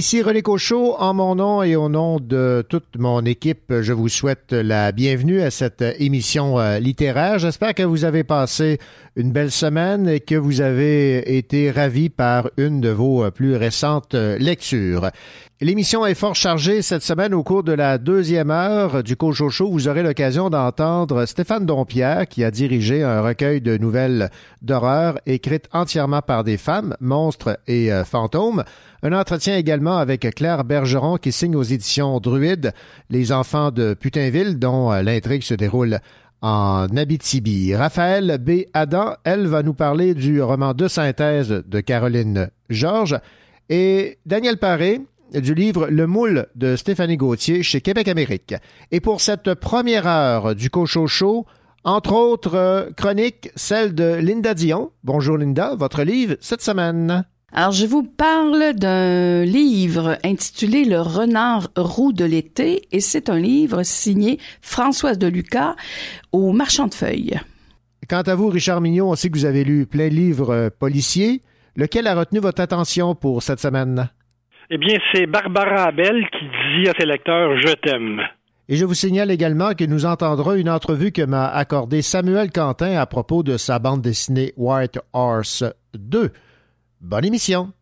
Ici René Cochot, en mon nom et au nom de toute mon équipe, je vous souhaite la bienvenue à cette émission euh, littéraire. J'espère que vous avez passé une belle semaine et que vous avez été ravi par une de vos euh, plus récentes euh, lectures. L'émission est fort chargée cette semaine au cours de la deuxième heure du Cochocho. Vous aurez l'occasion d'entendre Stéphane Dompierre qui a dirigé un recueil de nouvelles d'horreur écrites entièrement par des femmes, monstres et fantômes. Un entretien également avec Claire Bergeron qui signe aux éditions Druide Les enfants de Putinville dont euh, l'intrigue se déroule en Abitibi. Raphaël B. Adam, elle va nous parler du roman de synthèse de Caroline Georges et Daniel Paré du livre Le moule de Stéphanie Gauthier chez Québec Amérique. Et pour cette première heure du Cochocho, entre autres euh, chroniques, celle de Linda Dion. Bonjour Linda, votre livre cette semaine. Alors, je vous parle d'un livre intitulé Le renard roux de l'été et c'est un livre signé Françoise de Lucas au Marchand de Feuilles. Quant à vous, Richard Mignon, on sait que vous avez lu plein de livres euh, policiers. Lequel a retenu votre attention pour cette semaine? Eh bien, c'est Barbara Abel qui dit à ses lecteurs Je t'aime. Et je vous signale également que nous entendrons une entrevue que m'a accordée Samuel Quentin à propos de sa bande dessinée White Horse 2. Bonne émission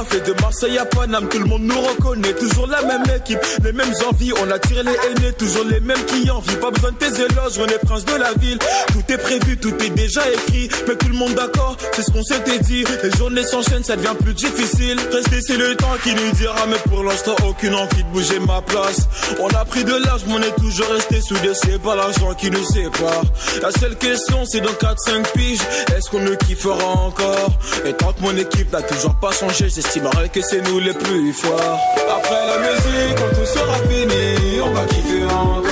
Raflé de Marseille à Paname, tout le monde nous reconnaît. Même équipe, les mêmes envies. On a tiré les aînés, toujours les mêmes qui envient. Pas besoin de tes éloges, on est prince de la ville. Tout est prévu, tout est déjà écrit. Mais tout le monde d'accord, c'est ce qu'on s'était dit. Les journées s'enchaînent, ça devient plus difficile. Rester, c'est le temps qui nous dira. Mais pour l'instant, aucune envie de bouger ma place. On a pris de l'âge, mais on est toujours resté soudés. C'est pas l'argent qui nous sépare. La seule question, c'est dans 4-5 piges. Est-ce qu'on ne kiffera encore? Et tant que mon équipe n'a toujours pas changé, j'estimerais que c'est nous les plus forts. Après la quand tout sera fini, on va kiffer encore.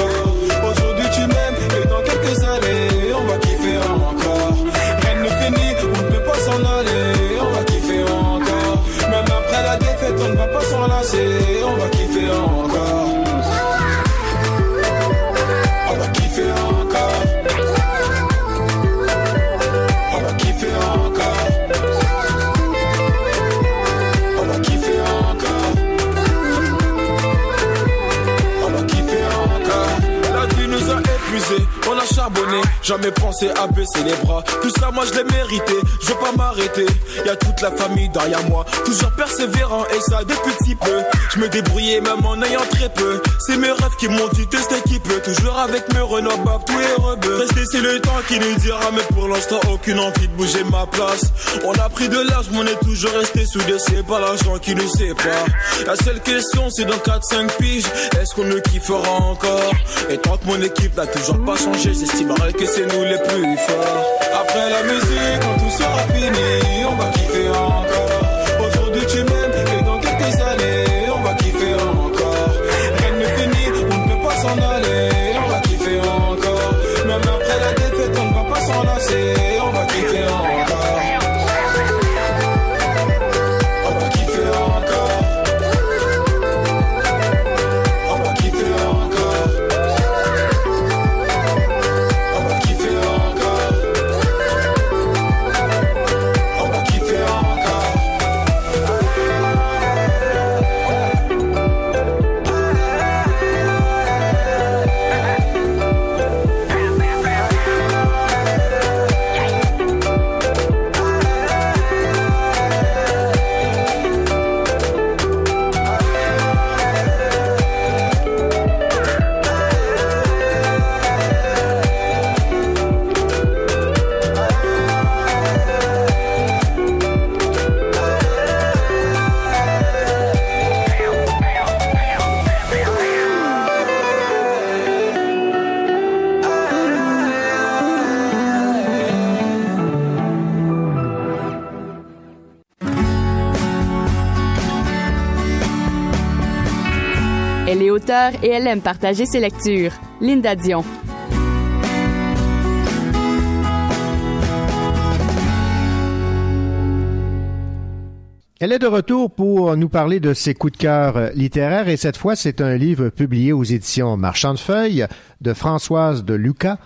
Jamais pensé à baisser les bras. Tout ça, moi je l'ai mérité. Je veux pas m'arrêter. Y a toute la famille derrière moi. Toujours persévérant et ça depuis petit peu. Je me débrouillais même en ayant très peu. C'est mes rêves qui m'ont dit cette équipe. Toujours avec mes Renault Bab, tout est rebeu. Rester, c'est le temps qui nous dira. Mais pour l'instant, aucune envie de bouger ma place. On a pris de l'âge, mais on est toujours resté soudés. C'est pas l'argent qui nous sépare. La seule question, c'est dans 4-5 piges. Est-ce qu'on ne kiffera encore? Et tant que mon équipe n'a toujours pas changé, j'estimerais que c'est nous les plus forts. Après la musique, quand tout sera fini, on va kiffer Et elle aime partager ses lectures. Linda Dion. Elle est de retour pour nous parler de ses coups de cœur littéraires et cette fois, c'est un livre publié aux éditions Marchand de Feuilles de Françoise de Lucas,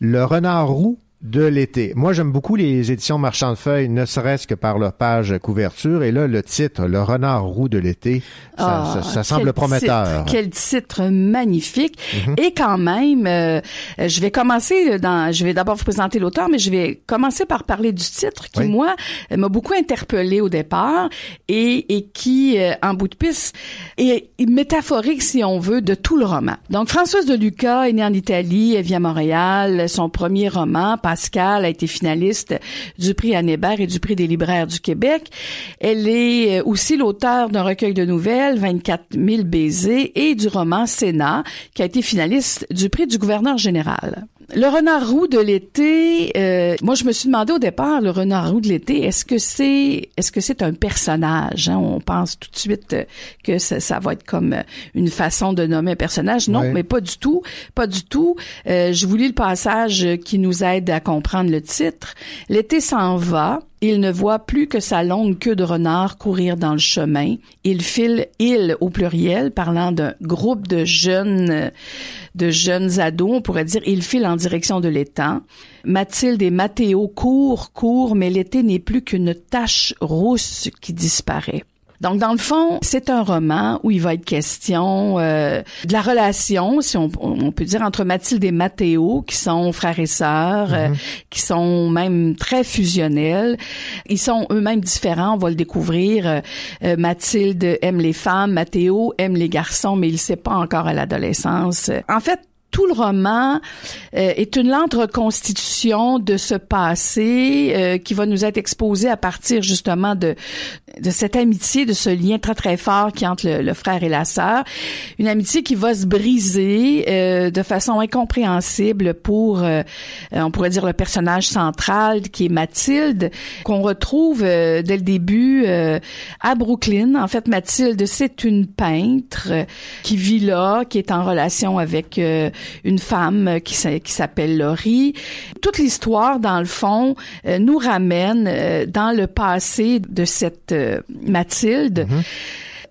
Le renard roux de l'été. Moi, j'aime beaucoup les éditions Marchand de Feuilles, ne serait-ce que par leur page couverture. Et là, le titre, Le renard roux de l'été, ça, Ah, ça- ça semble prometteur. titre, quel titre magnifique. Mhm. Et quand même, euh, je vais commencer dans, je vais d'abord vous présenter l'auteur, mais je vais commencer par parler du titre qui, Oui. moi, m'a beaucoup interpellé au départ et, et qui, euh, en bout de piste, est métaphorique, si on veut, de tout le roman. Donc, Françoise de Lucas est née en Italie, elle vit à Montréal. Son premier roman, Pascal, a été finaliste du prix Anne Hébert et du prix des libraires du Québec. Elle est euh, aussi l'auteur d'un recueil de nouvelles, 24 000 baisers, et du roman Sénat, qui a été finaliste du prix du gouverneur général. Le renard roux de l'été, euh, moi je me suis demandé au départ, le renard roux de l'été, est-ce que c'est est-ce que c'est un personnage hein? On pense tout de suite euh, que ça, ça va être comme euh, une façon de nommer un personnage. Non, mais pas du tout, pas du tout. Euh, je vous lis le passage qui nous aide à comprendre le titre. L'été s'en va. Il ne voit plus que sa longue queue de renard courir dans le chemin. Il file, il au pluriel, parlant d'un groupe de jeunes, de jeunes ados, on pourrait dire, il file en direction de l'étang. Mathilde et Mathéo courent, courent, mais l'été n'est plus qu'une tache rousse qui disparaît. Donc, dans le fond, c'est un roman où il va être question euh, de la relation, si on, on, peut dire, entre Mathilde et Mathéo, qui sont frères et sœurs, euh, mhm. qui sont même très fusionnels. Ils sont eux-mêmes différents, on va le découvrir. Euh, Mathilde aime les femmes, Mathéo aime les garçons, mais il ne sait pas encore à l'adolescence. En fait, tout le roman euh, est une lente reconstitution de ce passé euh, qui va nous être exposé à partir justement de de cette amitié, de ce lien très très fort qui entre le, frère et la sœur, une amitié qui va se briser euh, de façon incompréhensible pour, on pourrait dire le personnage central qui est Mathilde, qu'on retrouve dès le début à Brooklyn. En fait, Mathilde, c'est une peintre qui vit là, qui est en relation avec une femme qui, qui s'appelle Laurie. Toute l'histoire, dans le fond, euh, nous ramène euh, dans le passé de cette euh, Mathilde. Mm-hmm.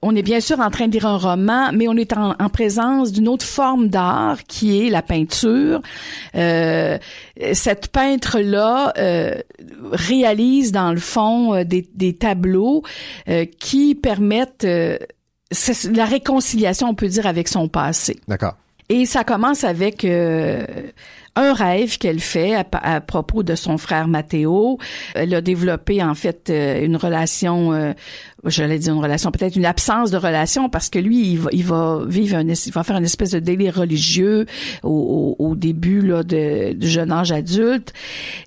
On est bien sûr en train de lire un roman, mais on est en, présence d'une autre forme d'art qui est la peinture. cette peintre-là réalise dans le fond des, des tableaux qui permettent la réconciliation, on peut dire, avec son passé. D'accord. Et ça commence avec euh, un rêve qu'elle fait à, propos de son frère Mathéo. Elle a développé en fait euh, une relation euh, j'allais dire une relation, peut-être une absence de relation, parce que lui, il va, il va vivre un, il va faire une espèce de délire religieux au, au, début là de, du jeune âge adulte,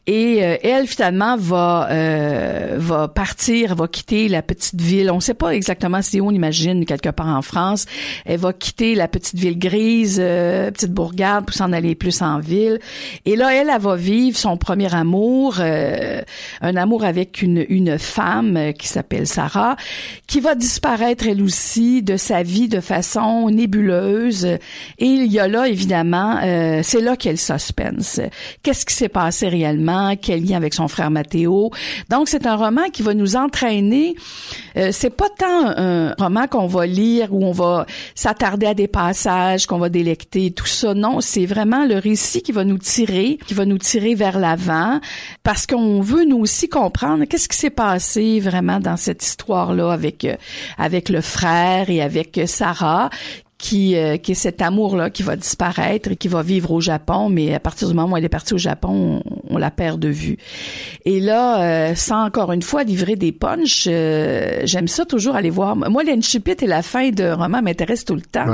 et euh, elle finalement va euh, va partir, va quitter la petite ville. On sait pas exactement si on imagine quelque part en France. Elle va quitter la petite ville grise, euh, petite bourgade, pour s'en aller plus en ville. Et là, elle, elle va vivre son premier amour, un amour avec une une femme qui s'appelle Sarah qui va disparaître elle aussi de sa vie de façon nébuleuse. Et il y a là, évidemment, euh, c'est là qu'elle suspense. Qu'est-ce qui s'est passé réellement? Quel lien avec son frère Mathéo? Donc, c'est un roman qui va nous entraîner. Euh, c'est pas tant un roman qu'on va lire où on va s'attarder à des passages, qu'on va délecter, tout ça. Non, c'est vraiment le récit qui va nous tirer, qui va nous tirer vers l'avant, parce qu'on veut nous aussi comprendre qu'est-ce qui s'est passé vraiment dans cette histoire avec euh, avec le frère et avec Sarah qui, euh, qui est cet amour-là qui va disparaître et qui va vivre au Japon, mais à partir du moment où elle est partie au Japon, on, la perd de vue. Et là, euh, sans encore une fois livrer des punchs, euh, j'aime ça toujours aller voir. Moi, l'incipit et la fin de roman m'intéressent tout le temps.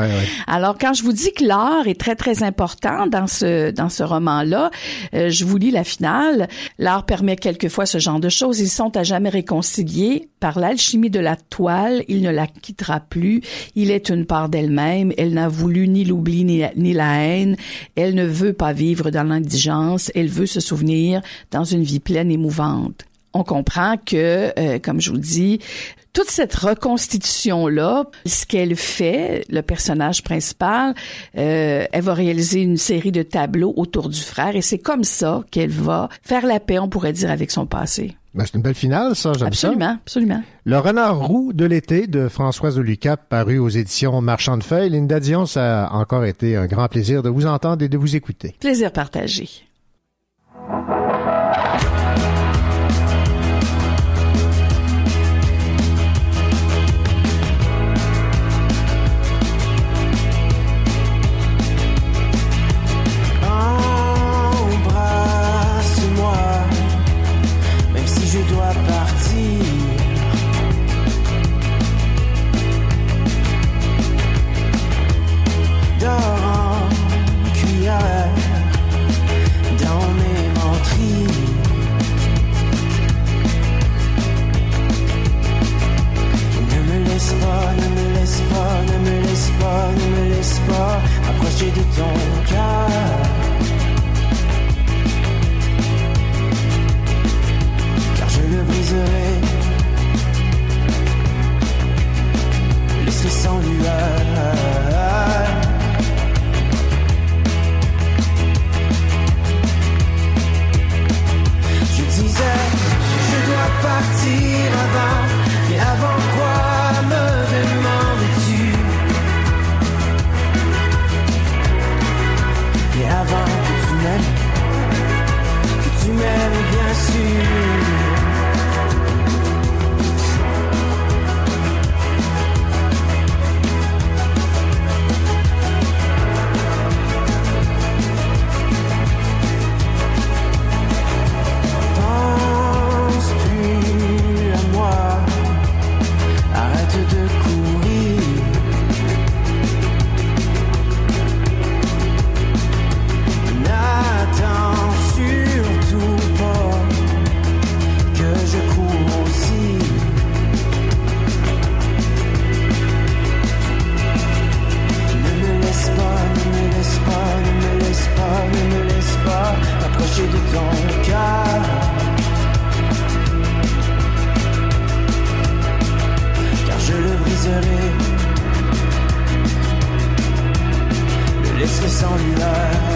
Alors, quand je vous dis que l'art est très, très important dans ce, dans ce roman-là, je vous lis la finale. L'art permet quelquefois ce genre de choses. Ils sont à jamais réconciliés. Par l'alchimie de la toile, il ne la quittera plus. Il est une part d'elle-même elle n'a voulu ni l'oubli ni, la haine. Elle ne veut pas vivre dans l'indigence. Elle veut se souvenir dans une vie pleine et mouvante. On comprend que, euh, comme je vous dis, toute cette reconstitution-là, ce qu'elle fait, le personnage principal, euh, elle va réaliser une série de tableaux autour du frère et c'est comme ça qu'elle va faire la paix, on pourrait dire, avec son passé. Ben, c'est une belle finale, ça, j'aime ça. Absolument, absolument. Le renard roux de l'été de Françoise Lucas, paru aux éditions Marchand de Feuilles. Linda Dion, ça a encore été un grand plaisir de vous entendre et de vous écouter. Plaisir partagé. ne me laisse pas approcher de ton cœur. Car je le briserai, laisse sans lueur. Je disais, je dois partir avant, mais avant quoi? see you. on love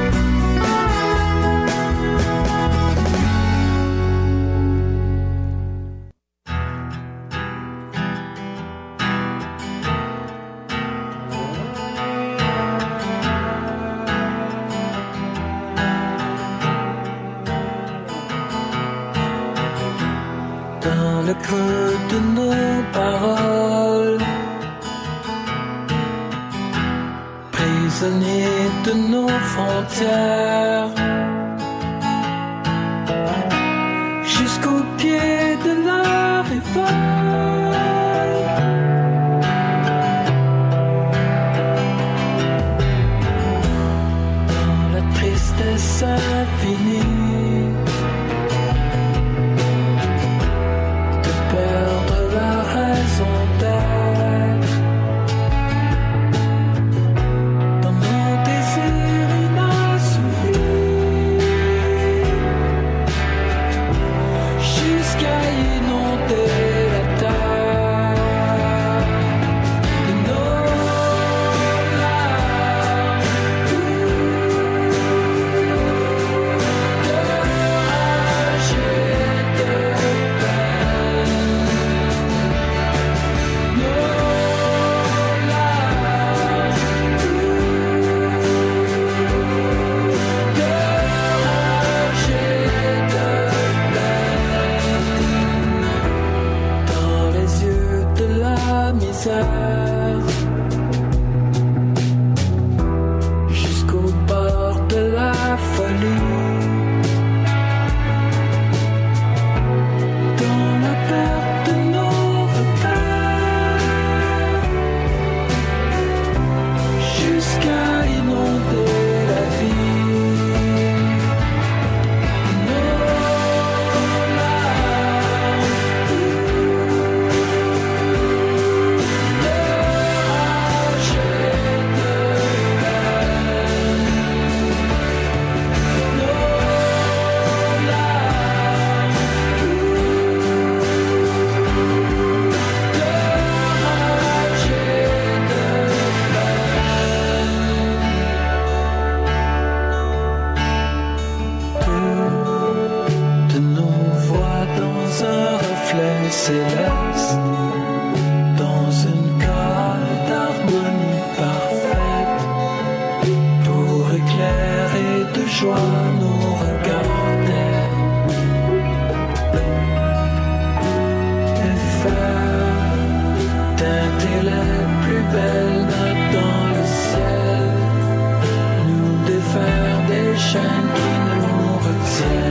Dans une cale d'harmonie parfaite Pour éclairer de joie nos regards d'air. Et faire plus belle dans le ciel Nous défaire des chaînes qui nous retiennent.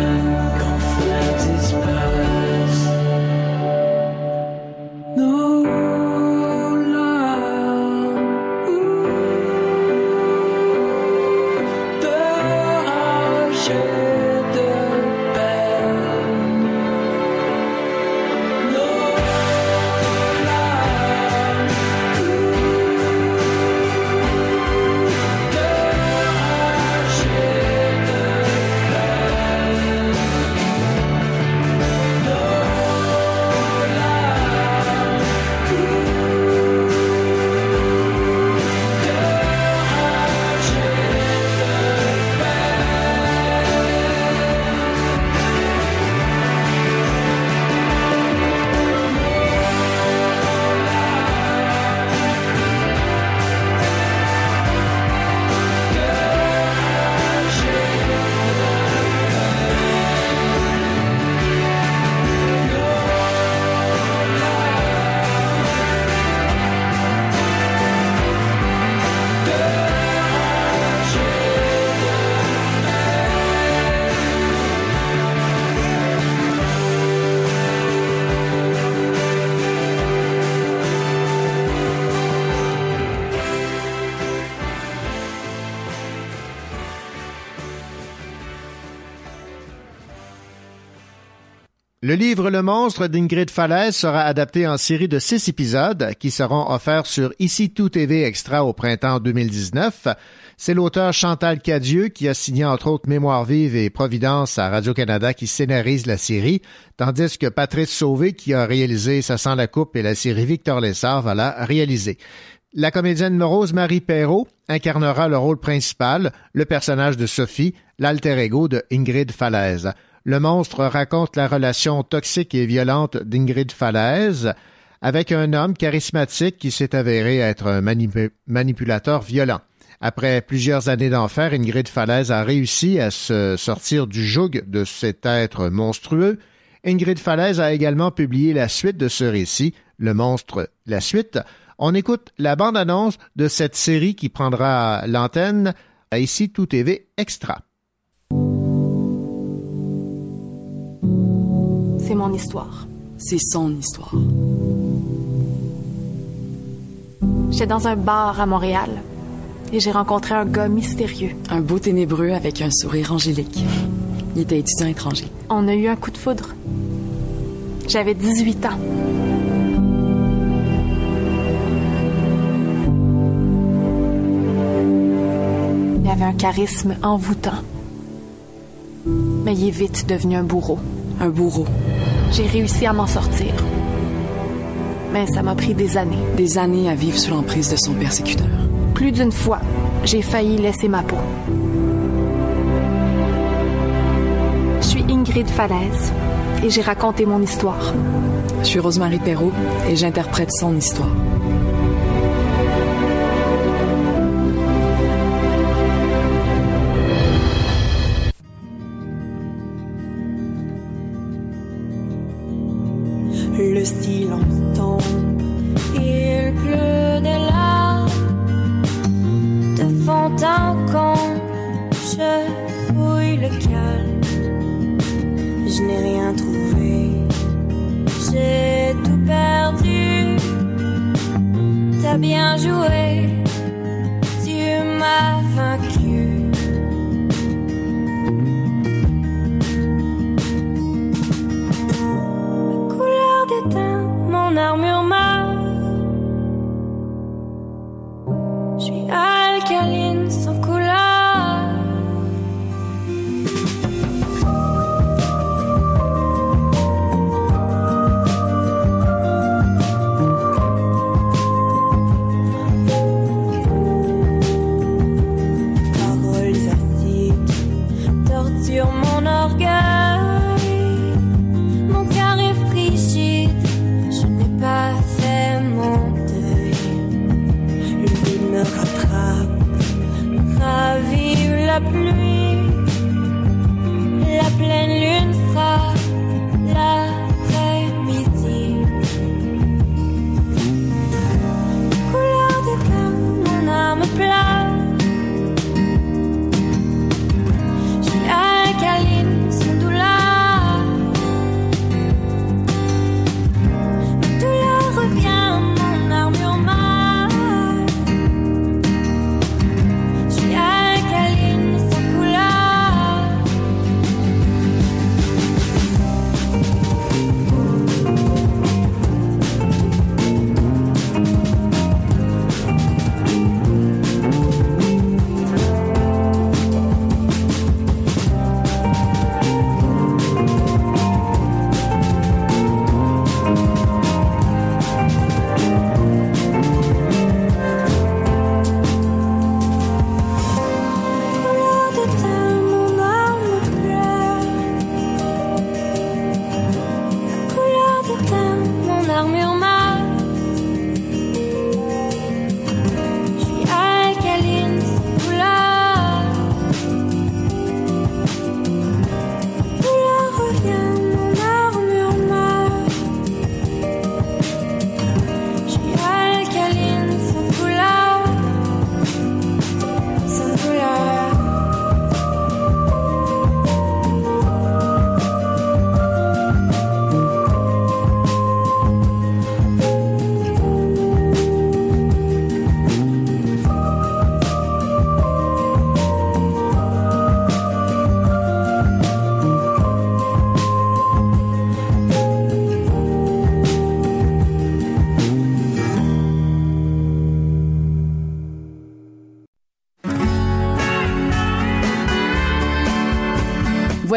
Le livre Le monstre d'Ingrid Falaise sera adapté en série de six épisodes qui seront offerts sur Ici Tout TV Extra au printemps 2019. C'est l'auteur Chantal Cadieux qui a signé entre autres Mémoire vive et Providence à Radio-Canada qui scénarise la série, tandis que Patrice Sauvé qui a réalisé Ça sent la coupe et la série Victor Lessard va la réaliser. La comédienne Rose Marie Perrault incarnera le rôle principal, le personnage de Sophie, l'alter ego de Ingrid Falaise. Le monstre raconte la relation toxique et violente d'Ingrid Falaise avec un homme charismatique qui s'est avéré être un manipulateur violent. Après plusieurs années d'enfer, Ingrid Falaise a réussi à se sortir du joug de cet être monstrueux. Ingrid Falaise a également publié la suite de ce récit, Le monstre, la suite. On écoute la bande-annonce de cette série qui prendra l'antenne à Ici Tout TV Extra. C'est mon histoire. C'est son histoire. J'étais dans un bar à Montréal et j'ai rencontré un gars mystérieux. Un beau ténébreux avec un sourire angélique. Il était étudiant étranger. On a eu un coup de foudre. J'avais 18 ans. Il avait un charisme envoûtant. Mais il est vite devenu un bourreau. Un bourreau. J'ai réussi à m'en sortir. Mais ça m'a pris des années. Des années à vivre sous l'emprise de son persécuteur. Plus d'une fois, j'ai failli laisser ma peau. Je suis Ingrid Falaise et j'ai raconté mon histoire. Je suis Rosemary Perrault et j'interprète son histoire.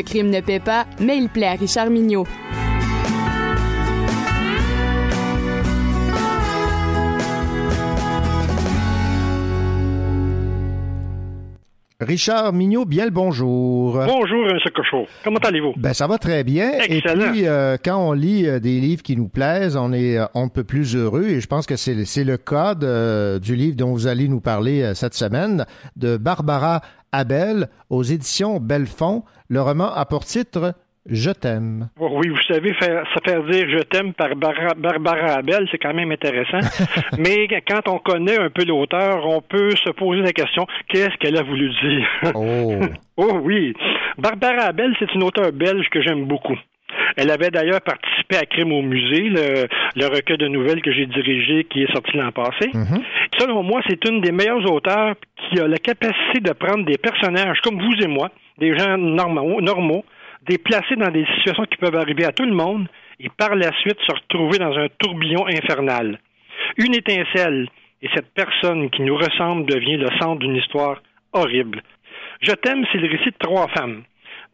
Le crime ne paie pas, mais il plaît à Richard Mignot. Richard Mignot, bien le bonjour. Bonjour, M. Cochot. Comment allez-vous? Ben, ça va très bien. Excellent. Et puis, euh, quand on lit euh, des livres qui nous plaisent, on est euh, on peut plus heureux. Et je pense que c'est le cas de- du livre dont vous allez nous parler euh, cette semaine, de Barbara Abel, aux éditions Belfond. Le roman a pour titre Je t'aime. Oui, vous savez, faire, se faire dire je t'aime par Barbara, Barbara Abel, c'est quand même intéressant. Mais quand on connaît un peu l'auteur, on peut se poser la question qu'est-ce qu'elle a voulu dire? Oh. Oh oui. Barbara Abel, c'est une auteure belge que j'aime beaucoup. Elle avait d'ailleurs participé à Crime au musée, le, le recueil de nouvelles que j'ai dirigé qui est sorti l'an passé. Mhm. Selon moi, c'est une des meilleures auteurs qui a la capacité de prendre des personnages comme vous et moi, des gens normaux, normaux des placer dans des situations qui peuvent arriver à tout le monde et par la suite se retrouver dans un tourbillon infernal. Une étincelle et cette personne qui nous ressemble devient le centre d'une histoire horrible. Je t'aime, c'est le récit de trois femmes.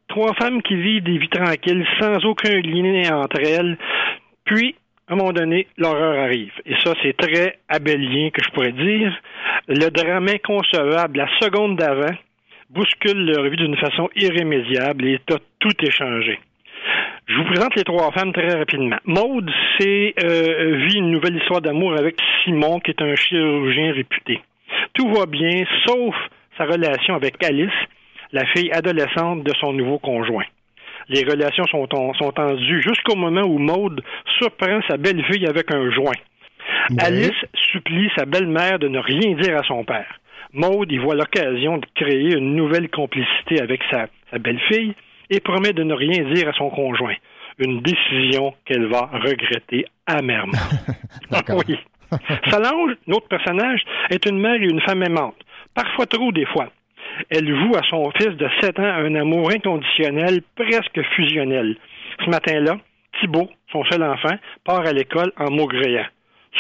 Trois femmes qui vivent des vies tranquilles sans aucun lien entre elles. Puis, à un moment donné, l'horreur arrive. Et ça, c'est très abélien que je pourrais dire. Le drame inconcevable, la seconde d'avant, bouscule leur vie d'une façon irrémédiable et a tout échangé. Je vous présente les trois femmes très rapidement. Maude, c'est euh, vit une nouvelle histoire d'amour avec Simon, qui est un chirurgien réputé. Tout va bien, sauf sa relation avec Alice, la fille adolescente de son nouveau conjoint. Les relations sont, en, sont tendues jusqu'au moment où Maude surprend sa belle-fille avec un joint. Alice supplie sa belle-mère de ne rien dire à son père. Maude y voit l'occasion de créer une nouvelle complicité avec sa, sa belle-fille et promet de ne rien dire à son conjoint. Une décision qu'elle va regretter amèrement. oui. Solange, notre personnage, est une mère et une femme aimante. Parfois trop, des fois. Elle voue à son fils de 7 ans un amour inconditionnel, presque fusionnel. Ce matin-là, Thibault, son seul enfant, part à l'école en maugréant.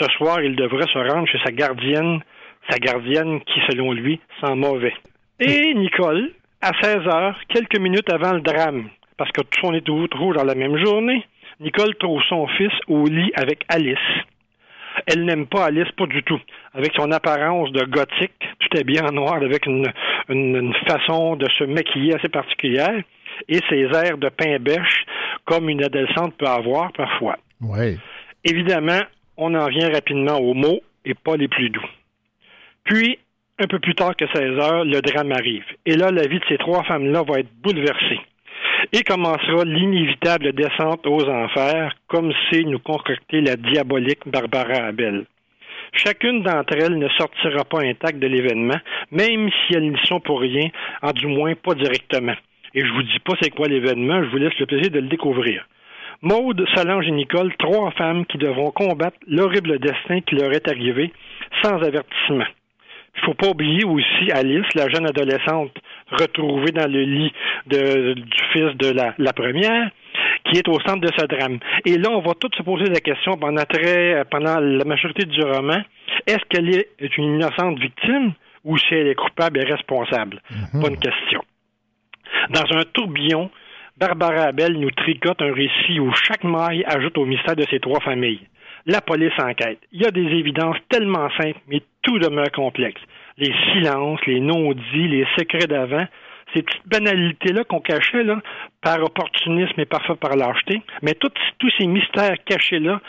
Ce soir, il devrait se rendre chez sa gardienne, sa gardienne qui, selon lui, sent mauvais. Et Nicole, à 16 heures, quelques minutes avant le drame, parce que tout on est toujours dans la même journée, Nicole trouve son fils au lit avec Alice. Elle n'aime pas Alice, pas du tout. Avec son apparence de gothique, tout est bien en noir, avec une, une, une façon de se maquiller assez particulière, et ses airs de pain bêche, comme une adolescente peut avoir parfois. Oui. Évidemment, on en vient rapidement aux mots et pas les plus doux. Puis, un peu plus tard que 16 heures, le drame arrive. Et là, la vie de ces trois femmes-là va être bouleversée. Et commencera l'inévitable descente aux enfers, comme c'est nous concocter la diabolique Barbara Abel. Chacune d'entre elles ne sortira pas intacte de l'événement, même si elles n'y sont pour rien, en du moins pas directement. Et je vous dis pas c'est quoi l'événement, je vous laisse le plaisir de le découvrir. Maude, Solange et Nicole, trois femmes qui devront combattre l'horrible destin qui leur est arrivé sans avertissement. Il faut pas oublier aussi Alice, la jeune adolescente retrouvée dans le lit de, du fils de la, la première, qui est au centre de ce drame. Et là, on va tous se poser la question pendant très, pendant la majorité du roman, est-ce qu'elle est une innocente victime ou si elle est coupable et responsable? Bonne question. Dans un tourbillon, Barbara Abel nous tricote un récit où chaque maille ajoute au mystère de ces trois familles. La police enquête. Il y a des évidences tellement simples, mais tout demeure complexe. Les silences, les non-dits, les secrets d'avant, ces petites banalités-là qu'on cachait là, par opportunisme et parfois par lâcheté, mais tous ces mystères cachés-là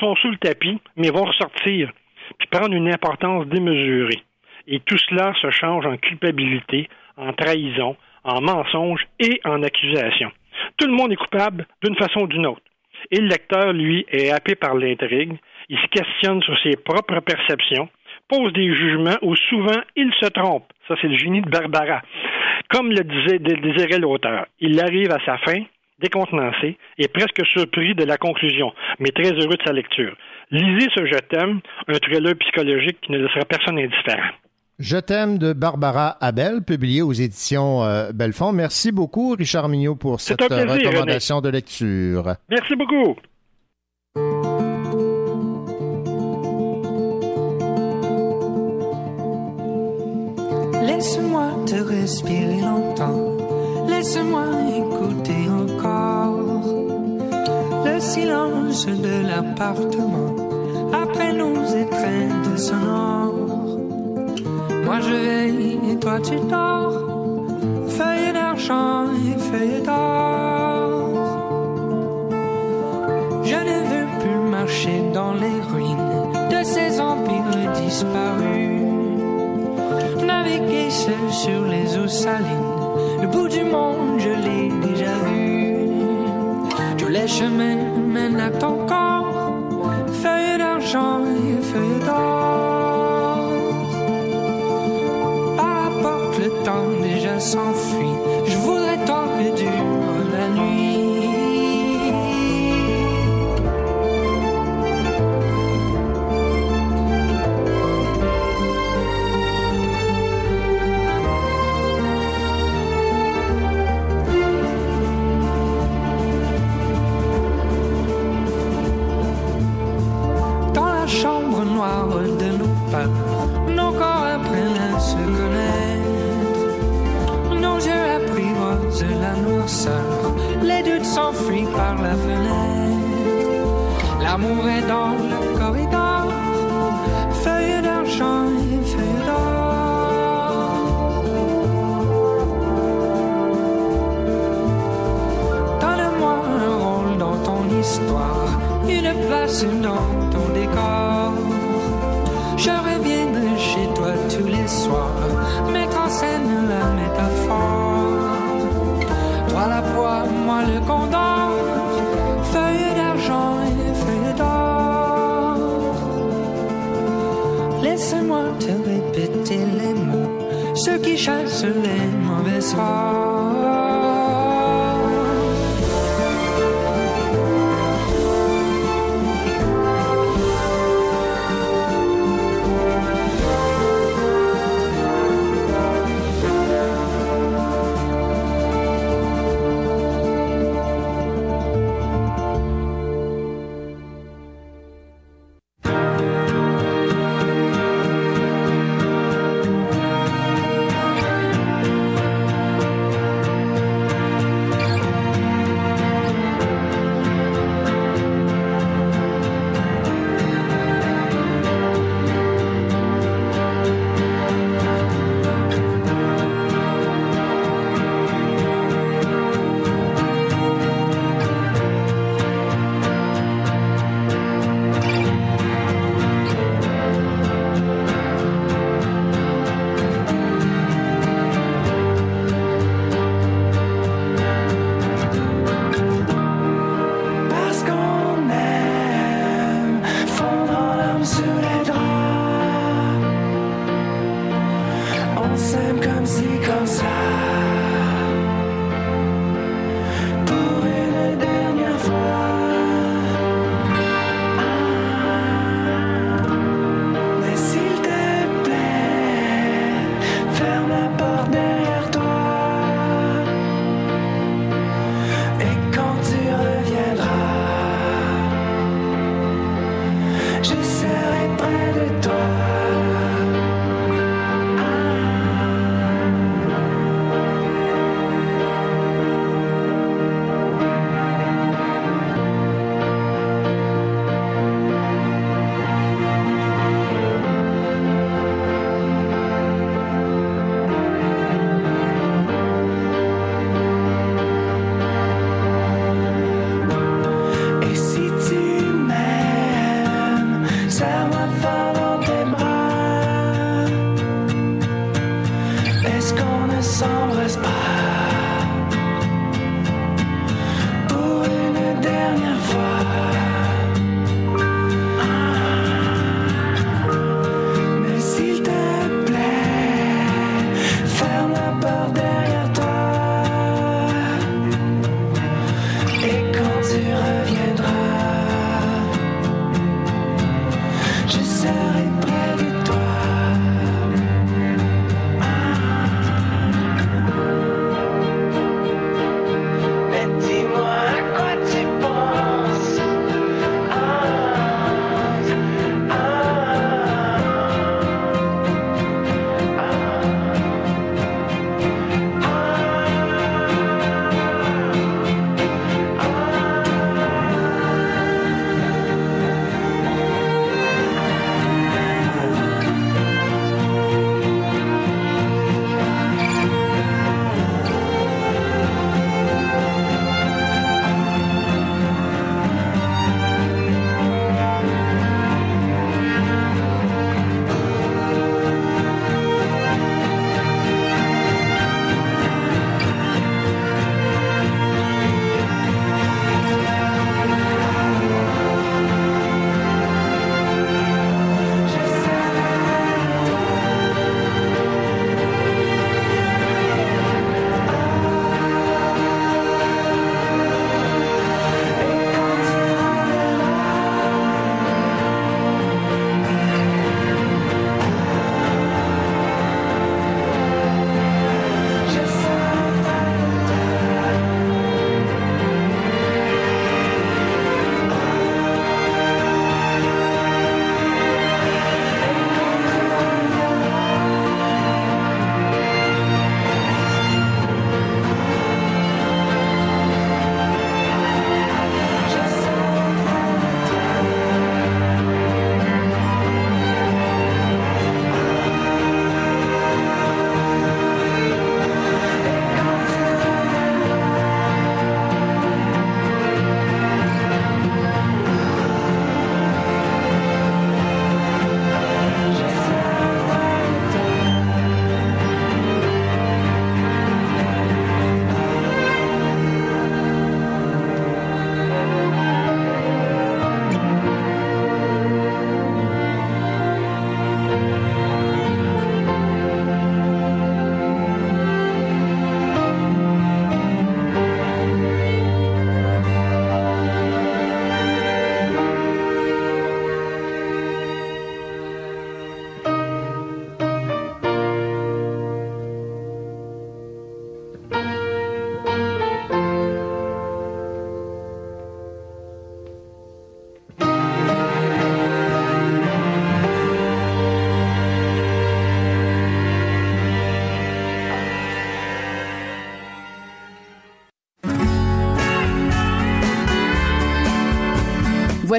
sont sous le tapis, mais vont ressortir, puis prendre une importance démesurée. Et tout cela se change en culpabilité, en trahison, en mensonge et en accusation. Tout le monde est coupable d'une façon ou d'une autre. Et le lecteur, lui, est happé par l'intrigue. Il se questionne sur ses propres perceptions, pose des jugements où souvent il se trompe. Ça, c'est le génie de Barbara. Comme le disait, désirait l'auteur, il arrive à sa fin, décontenancé et presque surpris de la conclusion, mais très heureux de sa lecture. Lisez ce Je t'aime, un thriller psychologique qui ne laissera personne indifférent. Je t'aime de Barbara Abel, publié aux éditions euh, Belfond. Merci beaucoup, Richard Mignot, pour cette plaisir, euh, recommandation de lecture. Merci beaucoup. Laisse-moi te respirer longtemps. Laisse-moi écouter encore le silence de l'appartement après nos étreintes sonores. Moi je veille et toi tu dors, feuilles d'argent et feuilles d'or. Je ne veux plus marcher dans les ruines de ces empires disparus. Seul sur les eaux salines, le bout du monde je l'ai déjà vu. Tous les chemins mènent à ton corps, feuilles d'argent et feuilles d'or. Par la porte, le temps déjà s'enfuit. La chambre noire de nos pas, nos corps apprennent à se connaître. Nos yeux apprivoisent la noirceur, les doutes s'enfuient par la fenêtre. L'amour est dans une place dans ton décor. Je reviendrai chez toi tous les soirs, mettre en scène la métaphore. Toi la poire, moi le condor, feuille d'argent et feuille d'or. Laisse-moi te répéter les mots, ceux qui chassent les mauvais sorts.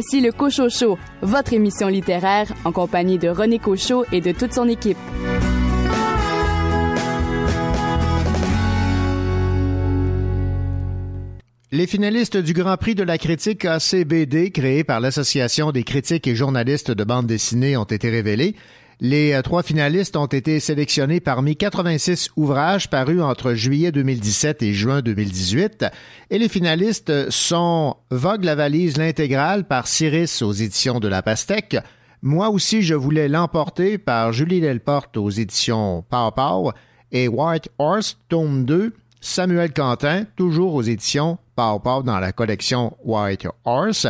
Voici le Cochocho, votre émission littéraire en compagnie de René Cochot et de toute son équipe. Les finalistes du Grand Prix de la critique ACBD, créé par l'Association des critiques et journalistes de bande dessinée, ont été révélés. Les euh, trois finalistes ont été sélectionnés parmi 86 ouvrages parus entre juillet 2017 et juin 2018. Et les finalistes sont Vogue la valise l'intégrale par Cyrus aux éditions de La Pastèque. Moi aussi, je voulais l'emporter par Julie Delporte aux éditions Pow Pow et White Horse, tome 2, Samuel Quentin, toujours aux éditions Pow Pow dans la collection White Horse.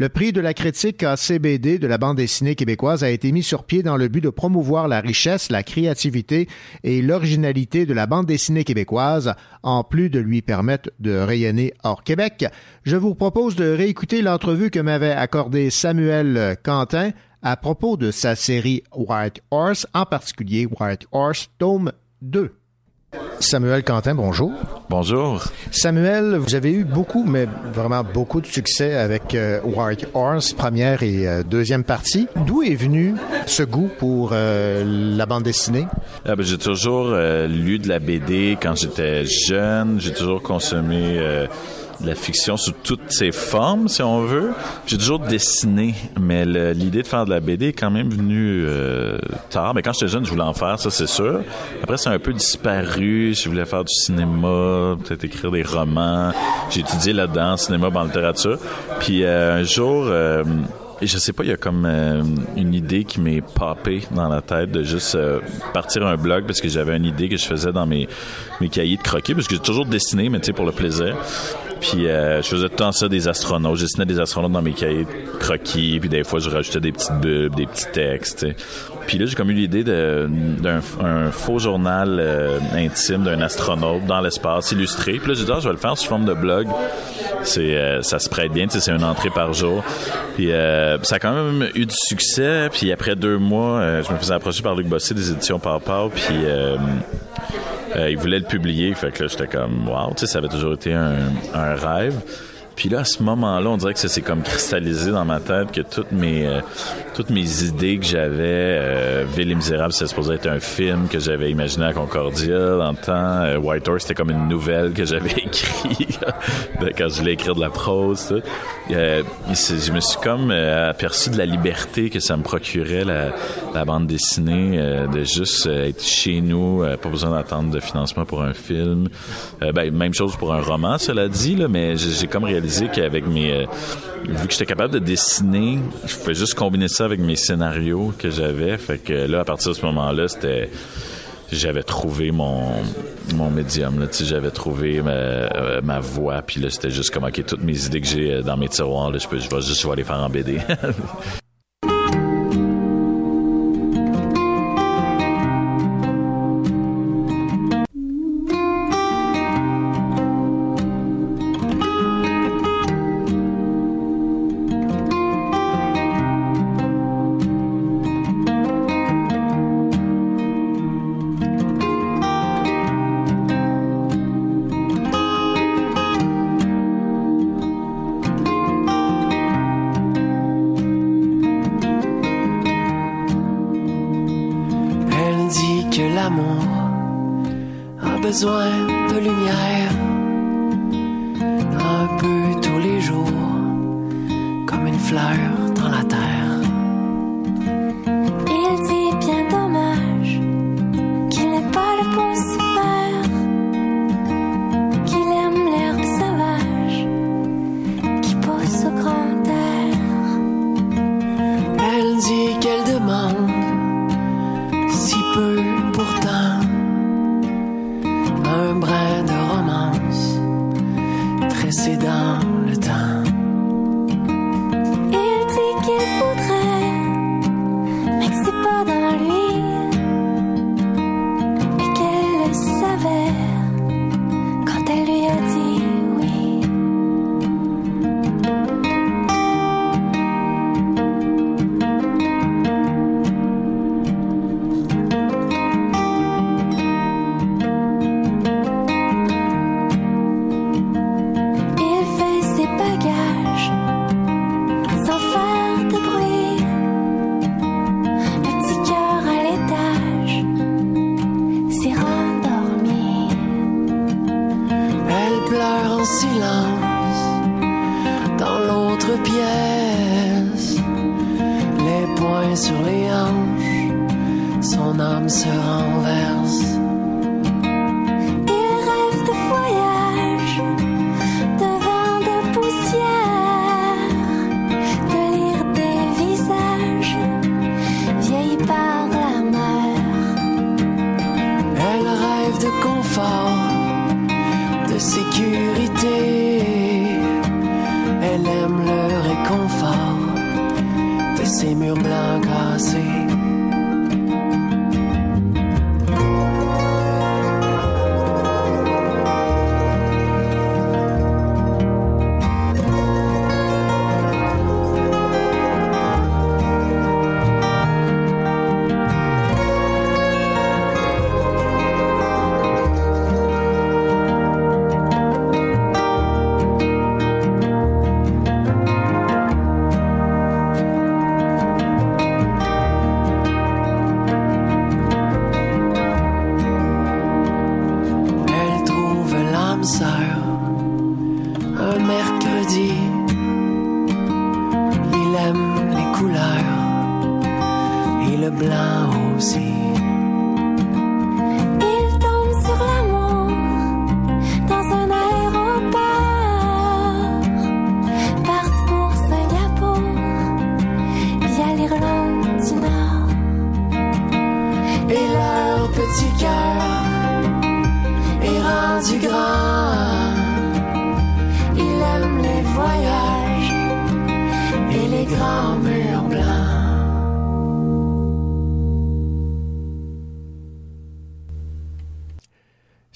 Le prix de la critique ACBD de la bande dessinée québécoise a été mis sur pied dans le but de promouvoir la richesse, la créativité et l'originalité de la bande dessinée québécoise, en plus de lui permettre de rayonner hors Québec. Je vous propose de réécouter l'entrevue que m'avait accordée Samuel Quentin à propos de sa série White Horse, en particulier White Horse tome 2. Samuel Quentin, bonjour. Bonjour. Samuel, vous avez eu beaucoup, mais vraiment beaucoup de succès avec euh, White Horse, première et euh, deuxième partie. D'où est venu ce goût pour euh, la bande dessinée? Ah, ben, j'ai toujours lu de la BD quand j'étais jeune. J'ai toujours consommé la fiction sous toutes ses formes, si on veut. J'ai toujours dessiné, mais l'idée de faire de la BD est quand même venue euh, tard. Mais quand j'étais jeune, je voulais en faire, ça c'est sûr. Après, c'est un peu disparu. Je voulais faire du cinéma, peut-être écrire des romans. J'ai étudié là-dedans, cinéma, en littérature. Puis euh, un jour... euh, je sais pas, il y a comme euh, une idée qui m'est popée dans la tête de juste euh, partir un blog parce que j'avais une idée que je faisais dans mes, mes cahiers de croquis parce que j'ai toujours dessiné, mais tu sais, pour le plaisir. Puis euh, je faisais tout le temps ça des astronautes. Je dessinais des astronautes dans mes cahiers de croquis, puis des fois je rajoutais des petites bulbes, des petits textes. Puis là, j'ai comme eu l'idée d'un un faux journal euh, intime d'un astronaute dans l'espace illustré. Puis là, j'ai dit, ah, je vais le faire sous forme de blog. Euh, ça se prête bien, c'est une entrée par jour. Puis ça a quand même eu du succès. Puis après deux mois, je me faisais approcher par Luc Bossé des éditions Pau Puis euh, il voulait le publier. Fait que là, j'étais comme, wow, tu sais, ça avait toujours été un, un rêve. Puis là, à ce moment-là, on dirait que ça s'est comme cristallisé dans ma tête que toutes mes euh, toutes mes idées que j'avais, euh, Ville et Misérable, c'était supposé être un film que j'avais imaginé à Concordia dans le temps. Euh, White Horse, c'était comme une nouvelle que j'avais écrite quand je voulais écrire de la prose. Euh, je me suis comme euh, aperçu de la liberté que ça me procurait la, bande dessinée, de juste être chez nous, pas besoin d'attendre de financement pour un film. Ben, même chose pour un roman, cela dit, mais j'ai comme réalisé qu'avec mes... euh, vu que j'étais capable de dessiner, je pouvais juste combiner ça avec mes scénarios que j'avais. Fait que là, à partir de ce moment-là, c'était j'avais trouvé mon mon médium j'avais trouvé ma, euh, ma voix puis là c'était juste comme ok toutes mes idées que j'ai euh, dans mes tiroirs là je peux je vais juste je vais les faire en BD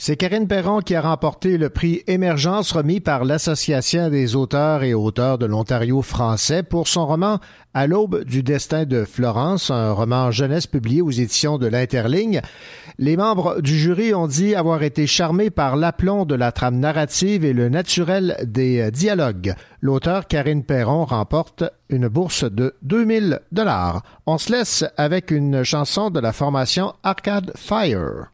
C'est Karine Perron qui a remporté le prix Émergence remis par l'Association des auteurs et auteurs de l'Ontario français pour son roman À l'aube du destin de Florence, un roman jeunesse publié aux éditions de l'Interligne. Les membres du jury ont dit avoir été charmés par l'aplomb de la trame narrative et le naturel des euh, dialogues. L'auteur Karine Perron remporte une bourse de 2000 dollars. On se laisse avec une chanson de la formation Arcade Fire.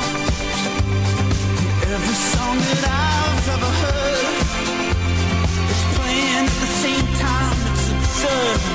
Every song that I've ever heard is playing at the same time. It's absurd.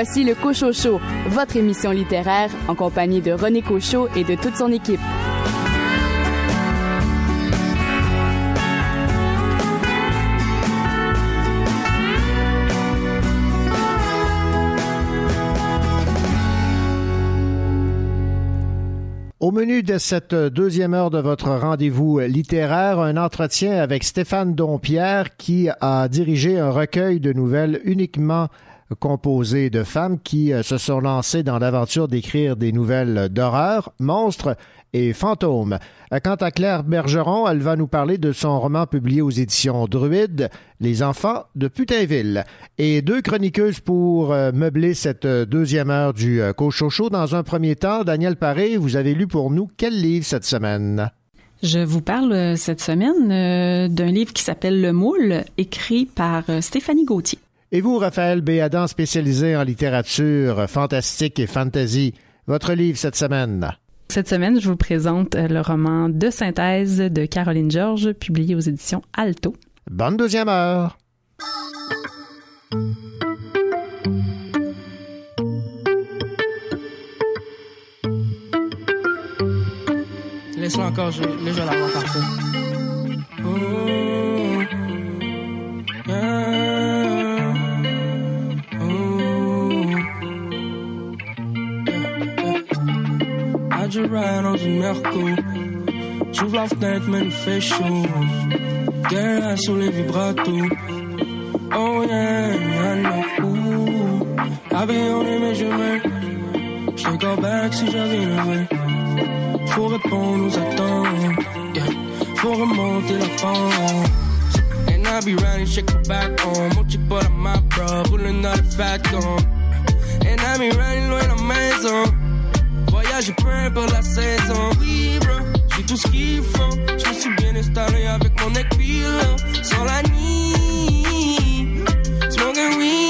Voici le Cochocho, votre émission littéraire en compagnie de René Cochot et de toute son équipe. Au menu de cette deuxième heure de votre rendez-vous littéraire, un entretien avec Stéphane Dompierre qui a dirigé un recueil de nouvelles uniquement composé de femmes qui euh, se sont lancées dans l'aventure d'écrire des nouvelles d'horreur, monstres et fantômes. Euh, Quant à Claire Bergeron, elle va nous parler de son roman publié aux éditions Druide, Les enfants de Putainville. Et deux chroniqueuses pour euh, meubler cette deuxième heure du Cochocho. Dans un premier temps, Daniel Paré, vous avez lu pour nous quel livre cette semaine? Je vous parle cette semaine d'un livre qui s'appelle Le Moule, écrit par Stéphanie Gauthier. Et vous, Raphaël Béadan, spécialisé en littérature fantastique et fantasy, votre livre cette semaine? Cette semaine, je vous présente le roman de synthèse de Caroline Georges, publié aux éditions Alto. Bonne deuxième heure! Laisse-moi encore jouer, le jeu d'avoir parfait. Dans une merco. J'ouvre la fenêtre, mais il fait chaud. Guerre sous les vibratos. Oh yeah, yeah, no. Ooh. Habillé en mais je. J'te go back si j'avais levé. Faut répondre aux attentes. Yeah. Faut remonter la pente. And I be riding, shake my back on. Mon chick pas my bro, pulling out a fat. And I be riding loin la maison. Voyage peu importe la saison. Oui, bro, j'ai tout ce qu'il faut. Je me suis bien installé avec mon équipement. Sans la nuit, smoking weed.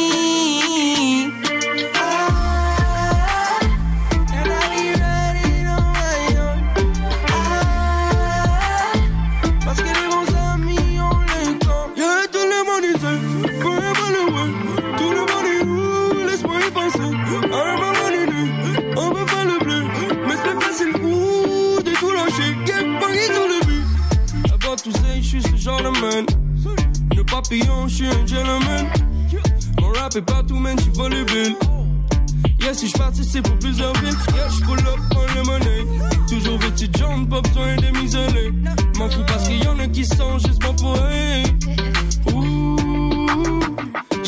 Rap est partout, man, j'suis volubile. Yeah, si j'partis, c'est pour plusieurs villes. Yeah, j'pull up on le monnaie. Toujours vêtu de jaune, pas besoin de m'isoler. M'en fous parce qu'il y en a qui sont juste pas pour eux. Ouh,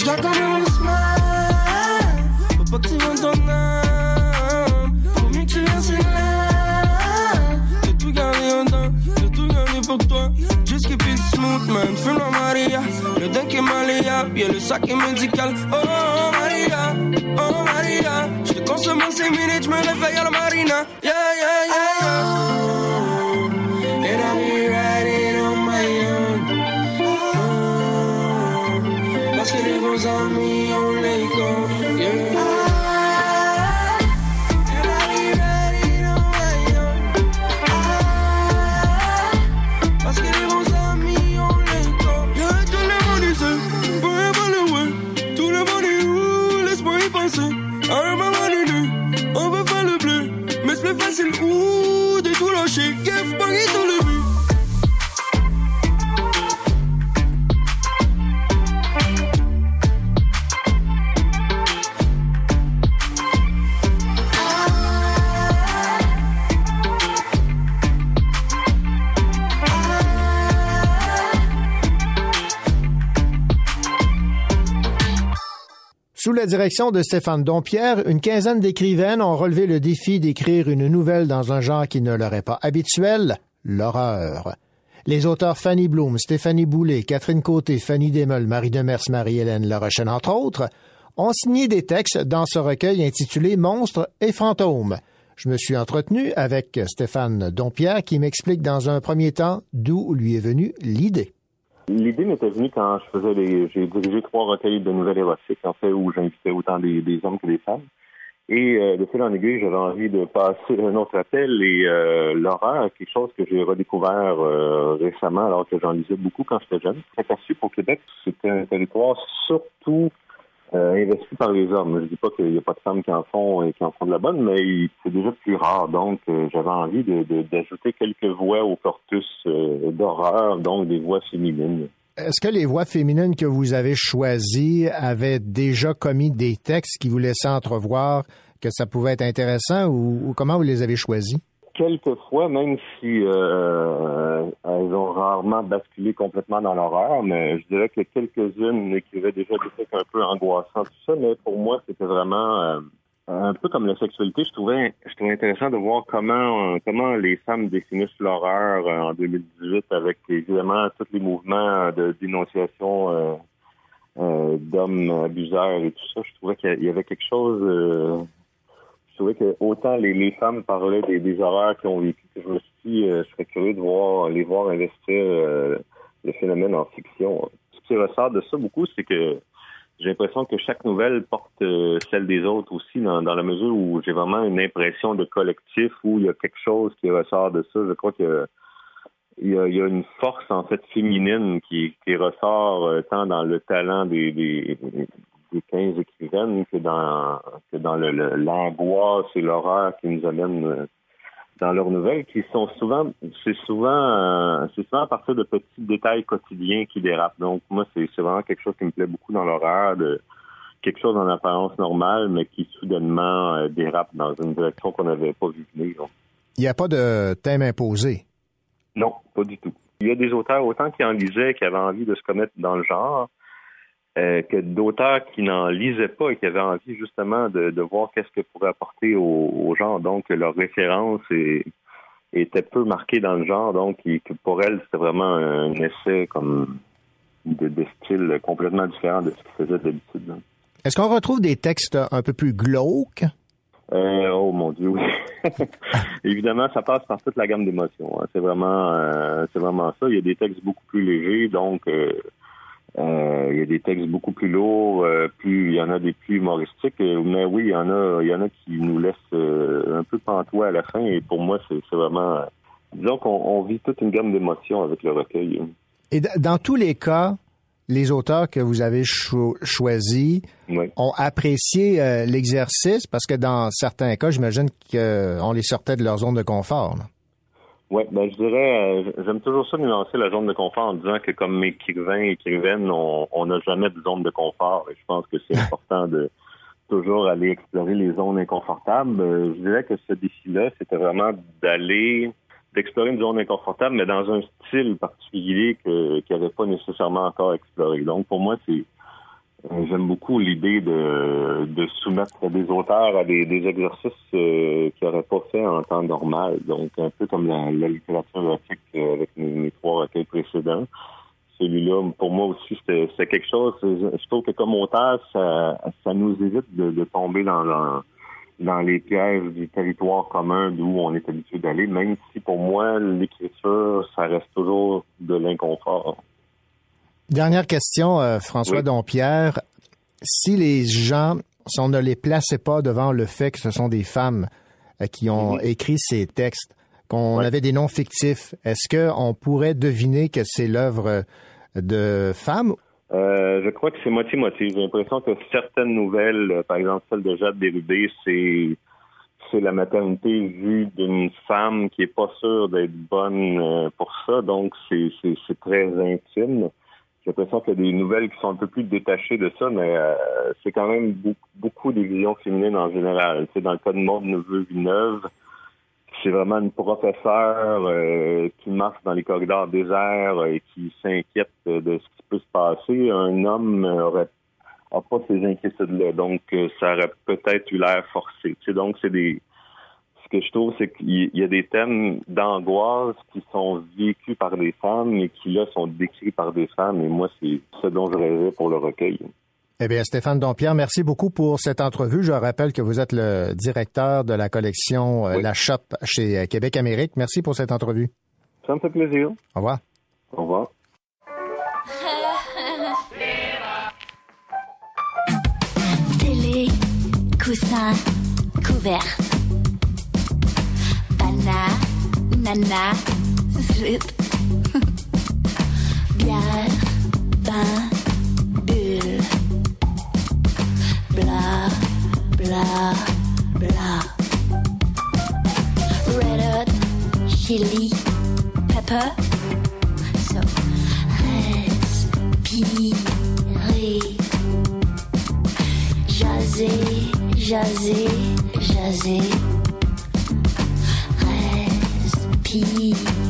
quand même un smile. Faut pas que tu vendes ton âme. Faut mieux que tu là. J'ai tout gardé en temps, j'ai tout gardé pour toi. Just keep it smooth, man. Fume Maria. Malléable, y'a le sac est médical. Oh, Maria, oh, Maria. J'te consomme en 5 minutes, j'me réveille à la marina. Yeah, yeah, yeah. C'est direction de Stéphane Dompierre, une quinzaine d'écrivaines ont relevé le défi d'écrire une nouvelle dans un genre qui ne leur est pas habituel, l'horreur. Les auteurs Fanny Bloom, Stéphanie Boulet, Catherine Côté, Fanny Desmeules, Marie Demers, Marie-Hélène Larochelle, entre autres, ont signé des textes dans ce recueil intitulé Monstres et fantômes. Je me suis entretenu avec Stéphane Dompierre qui m'explique dans un premier temps d'où lui est venue l'idée. L'idée m'était venue quand je faisais les, j'ai dirigé trois recueils de nouvelles érotiques, en fait, où j'invitais autant des, hommes que des femmes. Et euh, de fil en aiguille, j'avais envie de passer un autre appel et euh, l'horreur quelque chose que j'ai redécouvert euh, récemment alors que j'en lisais beaucoup quand j'étais jeune. J'ai aperçu qu'au Québec, c'était un territoire surtout euh, investis par les hommes. Je dis pas qu'il n'y a pas de femmes qui en font et qui en font de la bonne, mais c'est déjà plus rare. Donc, euh, j'avais envie de- de- d'ajouter quelques voix au corpus euh, d'horreur, donc des voix féminines. Est-ce que les voix féminines que vous avez choisies avaient déjà commis des textes qui vous laissaient entrevoir que ça pouvait être intéressant ou, comment vous les avez choisis? Quelquefois, même si euh, elles ont rarement basculé complètement dans l'horreur, mais je dirais que quelques-unes écrivaient déjà des textes un peu angoissants, tout ça, mais pour moi, c'était vraiment euh, un peu comme la sexualité. Je trouvais, je trouvais intéressant de voir comment, euh, comment les femmes définissent l'horreur euh, en 2018 avec évidemment tous les mouvements de dénonciation euh, euh, d'hommes abuseurs et tout ça. Je trouvais qu'il y avait quelque chose. Trouvais que autant les, femmes parlaient des, horreurs qu'ils ont vécues, que je me suis euh, je serais curieux de voir les voir investir euh, le phénomène en fiction. Ce qui ressort de ça beaucoup, c'est que j'ai l'impression que chaque nouvelle porte euh, celle des autres aussi, dans, la mesure où j'ai vraiment une impression de collectif où il y a quelque chose qui ressort de ça. Je crois que il y a, une force en fait féminine qui, ressort tant dans le talent des, des 15 écrivaines que dans que dans le- le- l'angoisse et l'horreur qui nous amènent euh, dans leurs nouvelles, qui sont souvent c'est souvent euh, c'est souvent à partir de petits détails quotidiens qui dérapent. Donc moi c'est c'est vraiment quelque chose qui me plaît beaucoup dans l'horreur de quelque chose en apparence normale mais qui soudainement euh, dérape dans une direction qu'on n'avait pas vu venir. Il n'y a pas de thème imposé? non, pas du tout. Il y a des auteurs, autant qui en lisaient, qui avaient envie de se commettre dans le genre, euh, que d'auteurs qui n'en lisaient pas et qui avaient envie justement de, de voir qu'est-ce que pourrait apporter au, au genre. Donc, leur référence est- était peu marquée dans le genre. Donc, pour elles, c'était vraiment un essai comme de, de style complètement différent de ce qu'ils faisaient d'habitude. là. Est-ce qu'on retrouve des textes un peu plus glauques? Euh, oh mon Dieu, oui. Évidemment, ça passe par toute la gamme d'émotions. hein. C'est vraiment, euh, c'est vraiment ça. Il y a des textes beaucoup plus légers, donc il y a des textes beaucoup plus lourds. euh, plus il y en a des plus humoristiques, euh, mais oui, il y en a, il y en a qui nous laissent euh, un peu pantois à la fin. Et pour moi, c'est, vraiment, euh, disons qu'on on vit toute une gamme d'émotions avec le recueil. Et dans tous les cas, les auteurs que vous avez cho- choisis ont apprécié euh, l'exercice parce que dans certains cas, j'imagine qu'on les sortait de leur zone de confort. là. Ouais, ben je dirais, euh, j'aime toujours ça nuancer la zone de confort en disant que comme écrivain, écrivaine, on on n'a jamais de zone de confort. Et je pense que c'est important de toujours aller explorer les zones inconfortables. Euh, je dirais que ce défi-là, c'était vraiment d'aller d'explorer une zone inconfortable, mais dans un style particulier que qui n'avait pas nécessairement encore exploré. Donc pour moi, c'est J'aime beaucoup l'idée de, de soumettre des auteurs à des, des exercices euh, qu'ils n'auraient pas fait en temps normal. Donc, un peu comme la, la littérature érotique euh, avec mes, trois recueils précédents. Celui-là, pour moi aussi, c'était quelque chose. Je trouve que comme auteur, ça, ça nous évite de, de tomber dans, dans, dans les pièges du territoire commun d'où on est habitué d'aller, même si pour moi, l'écriture, ça reste toujours de l'inconfort. Dernière question, euh, François Oui. Dompierre. Si les gens, si on ne les plaçait pas devant le fait que ce sont des femmes euh, qui ont Mhm. écrit ces textes, qu'on avait des noms fictifs, est-ce qu'on pourrait deviner que c'est l'œuvre de femmes? Euh, je crois que c'est moitié-moitié. J'ai l'impression que certaines nouvelles, par exemple celle de Jade Dérubé, c'est c'est la maternité vue d'une femme qui est pas sûre d'être bonne pour ça, donc c'est très intime. J'ai l'impression qu'il y a des nouvelles qui sont un peu plus détachées de ça, mais euh, c'est quand même beaucoup, beaucoup des visions féminines en général. Tu sais, dans le cas de Maud Neveu Villeneuve, c'est vraiment une professeure euh, qui marche dans les corridors déserts et qui s'inquiète euh, de ce qui peut se passer. Un homme euh, aurait a pas ces inquiétudes-là, donc euh, ça aurait peut-être eu l'air forcé. Tu sais, donc c'est des que je trouve, c'est qu'il y a des thèmes d'angoisse qui sont vécus par des femmes et qui là sont décrits par des femmes. Et moi, c'est ce dont je rêvais pour le recueil. Eh bien, Stéphane Dompierre, merci beaucoup pour cette entrevue. Je rappelle que vous êtes le directeur de la collection euh, La Shop chez euh, Québec Amérique. Merci pour cette entrevue. Ça me fait plaisir. Au revoir. Au revoir. Télé, coussin, couverte. banana slut. Bjärtabul. Bla, bla, bla. Red hot chili pepper. So, respirer. Jaser, jaser, jaser. Respirer.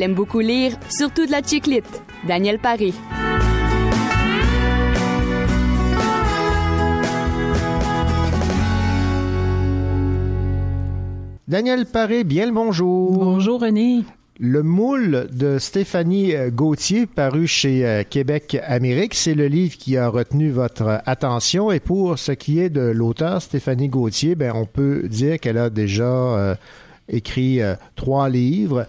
Elle aime beaucoup lire, surtout de la chiclite. Daniel Paré. Daniel Paré, bien le bonjour. Bonjour René. Le moule de Stéphanie euh, Gauthier, paru chez euh, Québec Amérique, c'est le livre qui a retenu votre attention. Et pour ce qui est de l'auteur Stéphanie Gauthier, ben, on peut dire qu'elle a déjà euh, écrit euh, trois livres.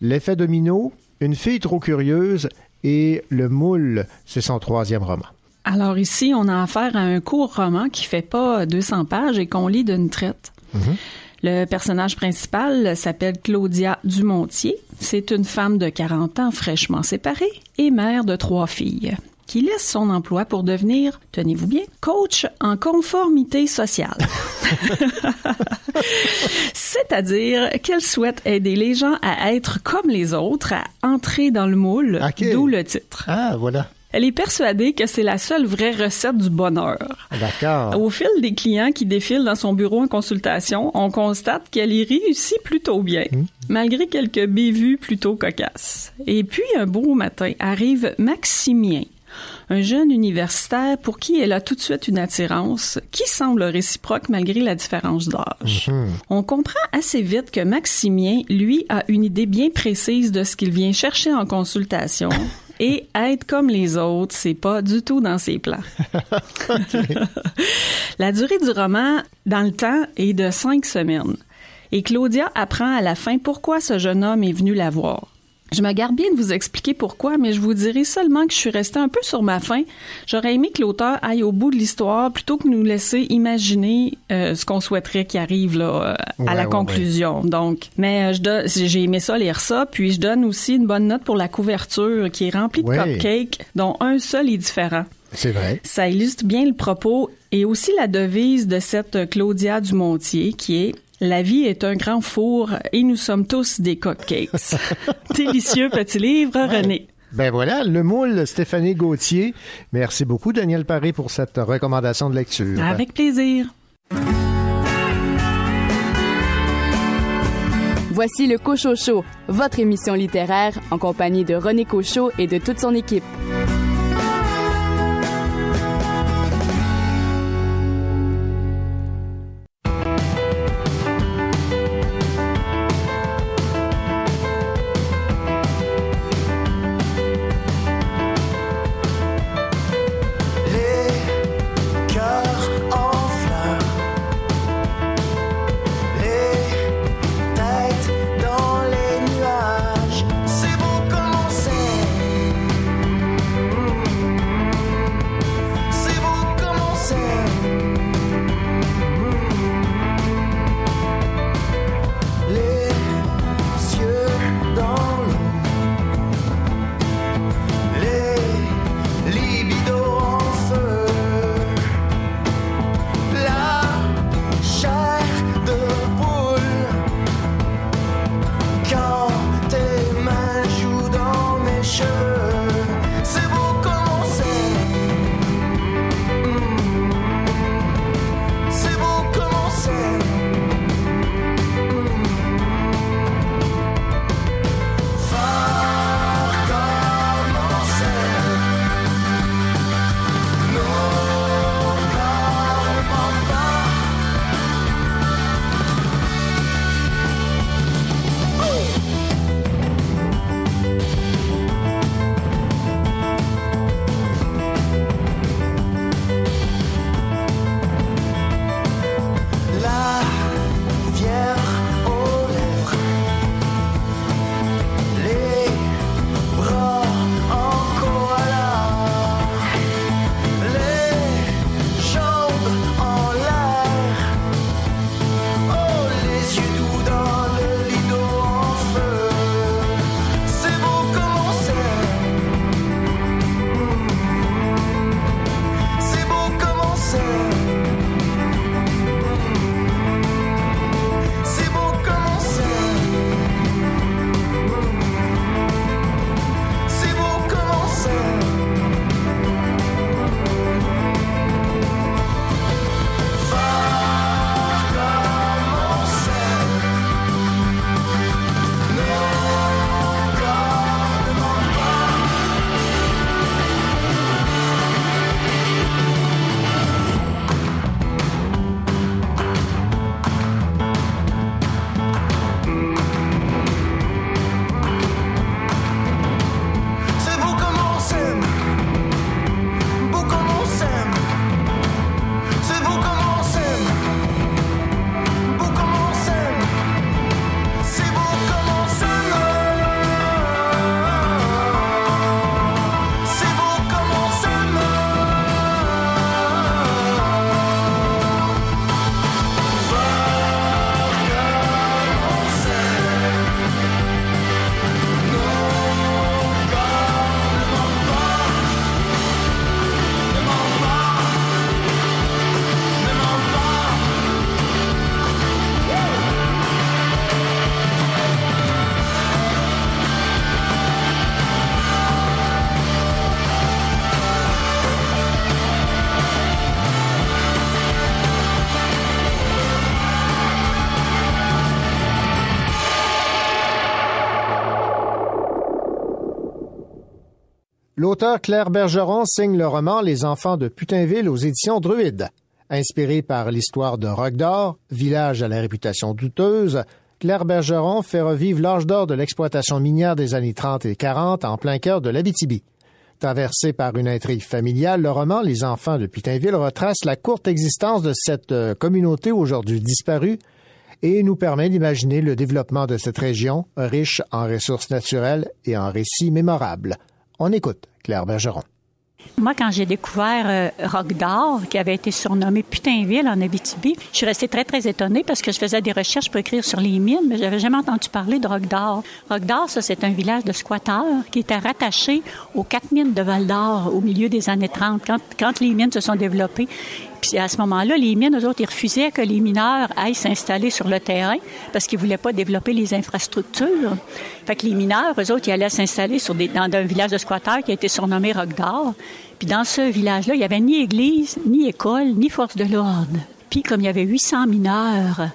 L'effet domino, Une fille trop curieuse et Le moule, c'est son troisième roman. Alors ici, on a affaire à un court roman qui fait pas 200 pages et qu'on lit d'une traite. Le personnage principal s'appelle Claudia Dumontier. C'est une femme de 40 ans fraîchement séparée et mère de trois filles qui laisse son emploi pour devenir, tenez-vous bien, coach en conformité sociale. C'est-à-dire qu'elle souhaite aider les gens à être comme les autres, à entrer dans le moule, d'où le titre. Ah, voilà. Elle est persuadée que c'est la seule vraie recette du bonheur. D'accord. Au fil des clients qui défilent dans son bureau en consultation, on constate qu'elle y réussit plutôt bien, malgré quelques bévues plutôt cocasses. Et puis, un beau matin, arrive Maximien, un jeune universitaire pour qui elle a tout de suite une attirance qui semble réciproque malgré la différence d'âge. On comprend assez vite que Maximien, lui, a une idée bien précise de ce qu'il vient chercher en consultation. Et être comme les autres, c'est pas du tout dans ses plans. la durée du roman, dans le temps, est de cinq semaines. Et Claudia apprend à la fin pourquoi ce jeune homme est venu la voir. Je me garde bien de vous expliquer pourquoi, mais je vous dirai seulement que je suis restée un peu sur ma faim. J'aurais aimé que l'auteur aille au bout de l'histoire plutôt que nous laisser imaginer euh, ce qu'on souhaiterait qui arrive là, euh, à la ouais, conclusion. Donc, mais euh, j'ai aimé ça lire ça, puis je donne aussi une bonne note pour la couverture qui est remplie de cupcakes, dont un seul est différent. C'est vrai. Ça illustre bien le propos et aussi la devise de cette Claudia Dumontier qui est La vie est un grand four et nous sommes tous des cupcakes. Délicieux petit livre, René. Ben voilà, le moule Stéphanie Gauthier. Merci beaucoup, Daniel Paré, pour cette recommandation de lecture. Avec plaisir. Voici le Cochot Show, votre émission littéraire en compagnie de René Cochot et de toute son équipe. L'auteur Claire Bergeron signe le roman Les enfants de Putinville aux éditions Druide. Inspiré par l'histoire de Roquedor, village à la réputation douteuse, Claire Bergeron fait revivre l'âge d'or de l'exploitation minière des années 30 et 40 en plein cœur de l'Abitibi. Traversé par une intrigue familiale, le roman Les enfants de Putinville retrace la courte existence de cette euh, communauté aujourd'hui disparue et nous permet d'imaginer le développement de cette région riche en ressources naturelles et en récits mémorables. On écoute Moi, quand j'ai découvert euh, d'Or, qui avait été surnommé Putinville en Abitibi, je suis restée très, très étonnée parce que je faisais des recherches pour écrire sur les mines, mais j'avais jamais entendu parler de Rock d'Or. Rock d'Or, ça, c'est un village de squatteurs qui était rattaché aux quatre mines de Val d'Or au milieu des années 30, quand, quand les mines se sont développées. Puis à ce moment-là, les mines, eux autres, ils refusaient que les mineurs aillent s'installer sur le terrain parce qu'ils voulaient pas développer les infrastructures. Fait que les mineurs, eux autres, ils allaient s'installer dans un village de squatteurs qui a été surnommé Rock d'Or. Puis dans ce village-là, il y avait ni église, ni école, ni force de l'ordre. Puis comme il y avait 800 mineurs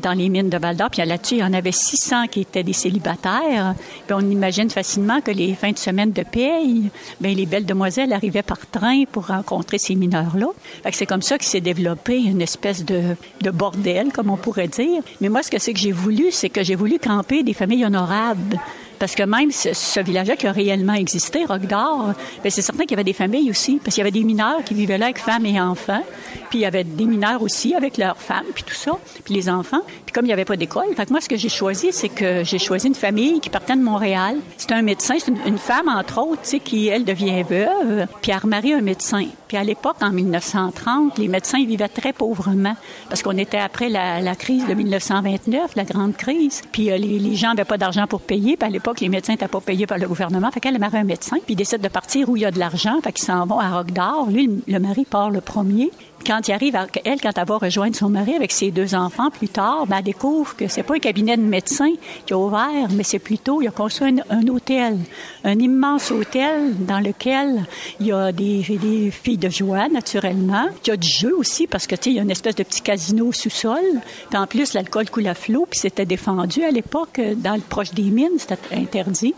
dans les mines de Val d'Or, puis là-dessus, il y en avait 600 qui étaient des célibataires. Puis on imagine facilement que les fins de semaine de paye, bien, les belles demoiselles arrivaient par train pour rencontrer ces mineurs-là. C'est comme ça que s'est développé une espèce de, de bordel, comme on pourrait dire. Mais moi, ce que c'est que j'ai voulu, c'est que j'ai voulu camper des familles honorables. Parce que même ce, ce village-là qui a réellement existé, Roc d'Or, ben c'est certain qu'il y avait des familles aussi, parce qu'il y avait des mineurs qui vivaient là avec femmes et enfants, puis il y avait des mineurs aussi avec leurs femmes, puis tout ça, puis les enfants. Puis comme il n'y avait pas d'école, fait moi, ce que j'ai choisi, c'est que j'ai choisi une famille qui partait de Montréal. C'est un médecin, c'est une, femme, entre autres, qui, elle, devient veuve, puis elle remarie un médecin. Puis à l'époque, en 1930, les médecins ils vivaient très pauvrement, parce qu'on était après la, crise de 1929, la grande crise, puis euh, les, les gens n'avaient pas d'argent pour payer, puis à l'époque, les médecins n'étaient pas payés par le gouvernement. Fait qu'elle marie un médecin, puis ils décident de partir où il y a de l'argent. Fait qu'ils s'en vont à d'Or. Lui, le- mari part le premier. Quand il arrive, elle, quand elle va rejoindre son mari avec ses deux enfants plus tard, ben, elle découvre que c'est pas un cabinet de médecin qui a ouvert, mais c'est plutôt, il a construit un, hôtel, un immense hôtel dans lequel il y a des, filles de joie, naturellement. Il y a du jeu aussi, parce que, tu sais, il y a une espèce de petit casino sous-sol. Puis en plus, l'alcool coule à flot, puis c'était défendu à l'époque, euh, dans le proche des mines, interdit.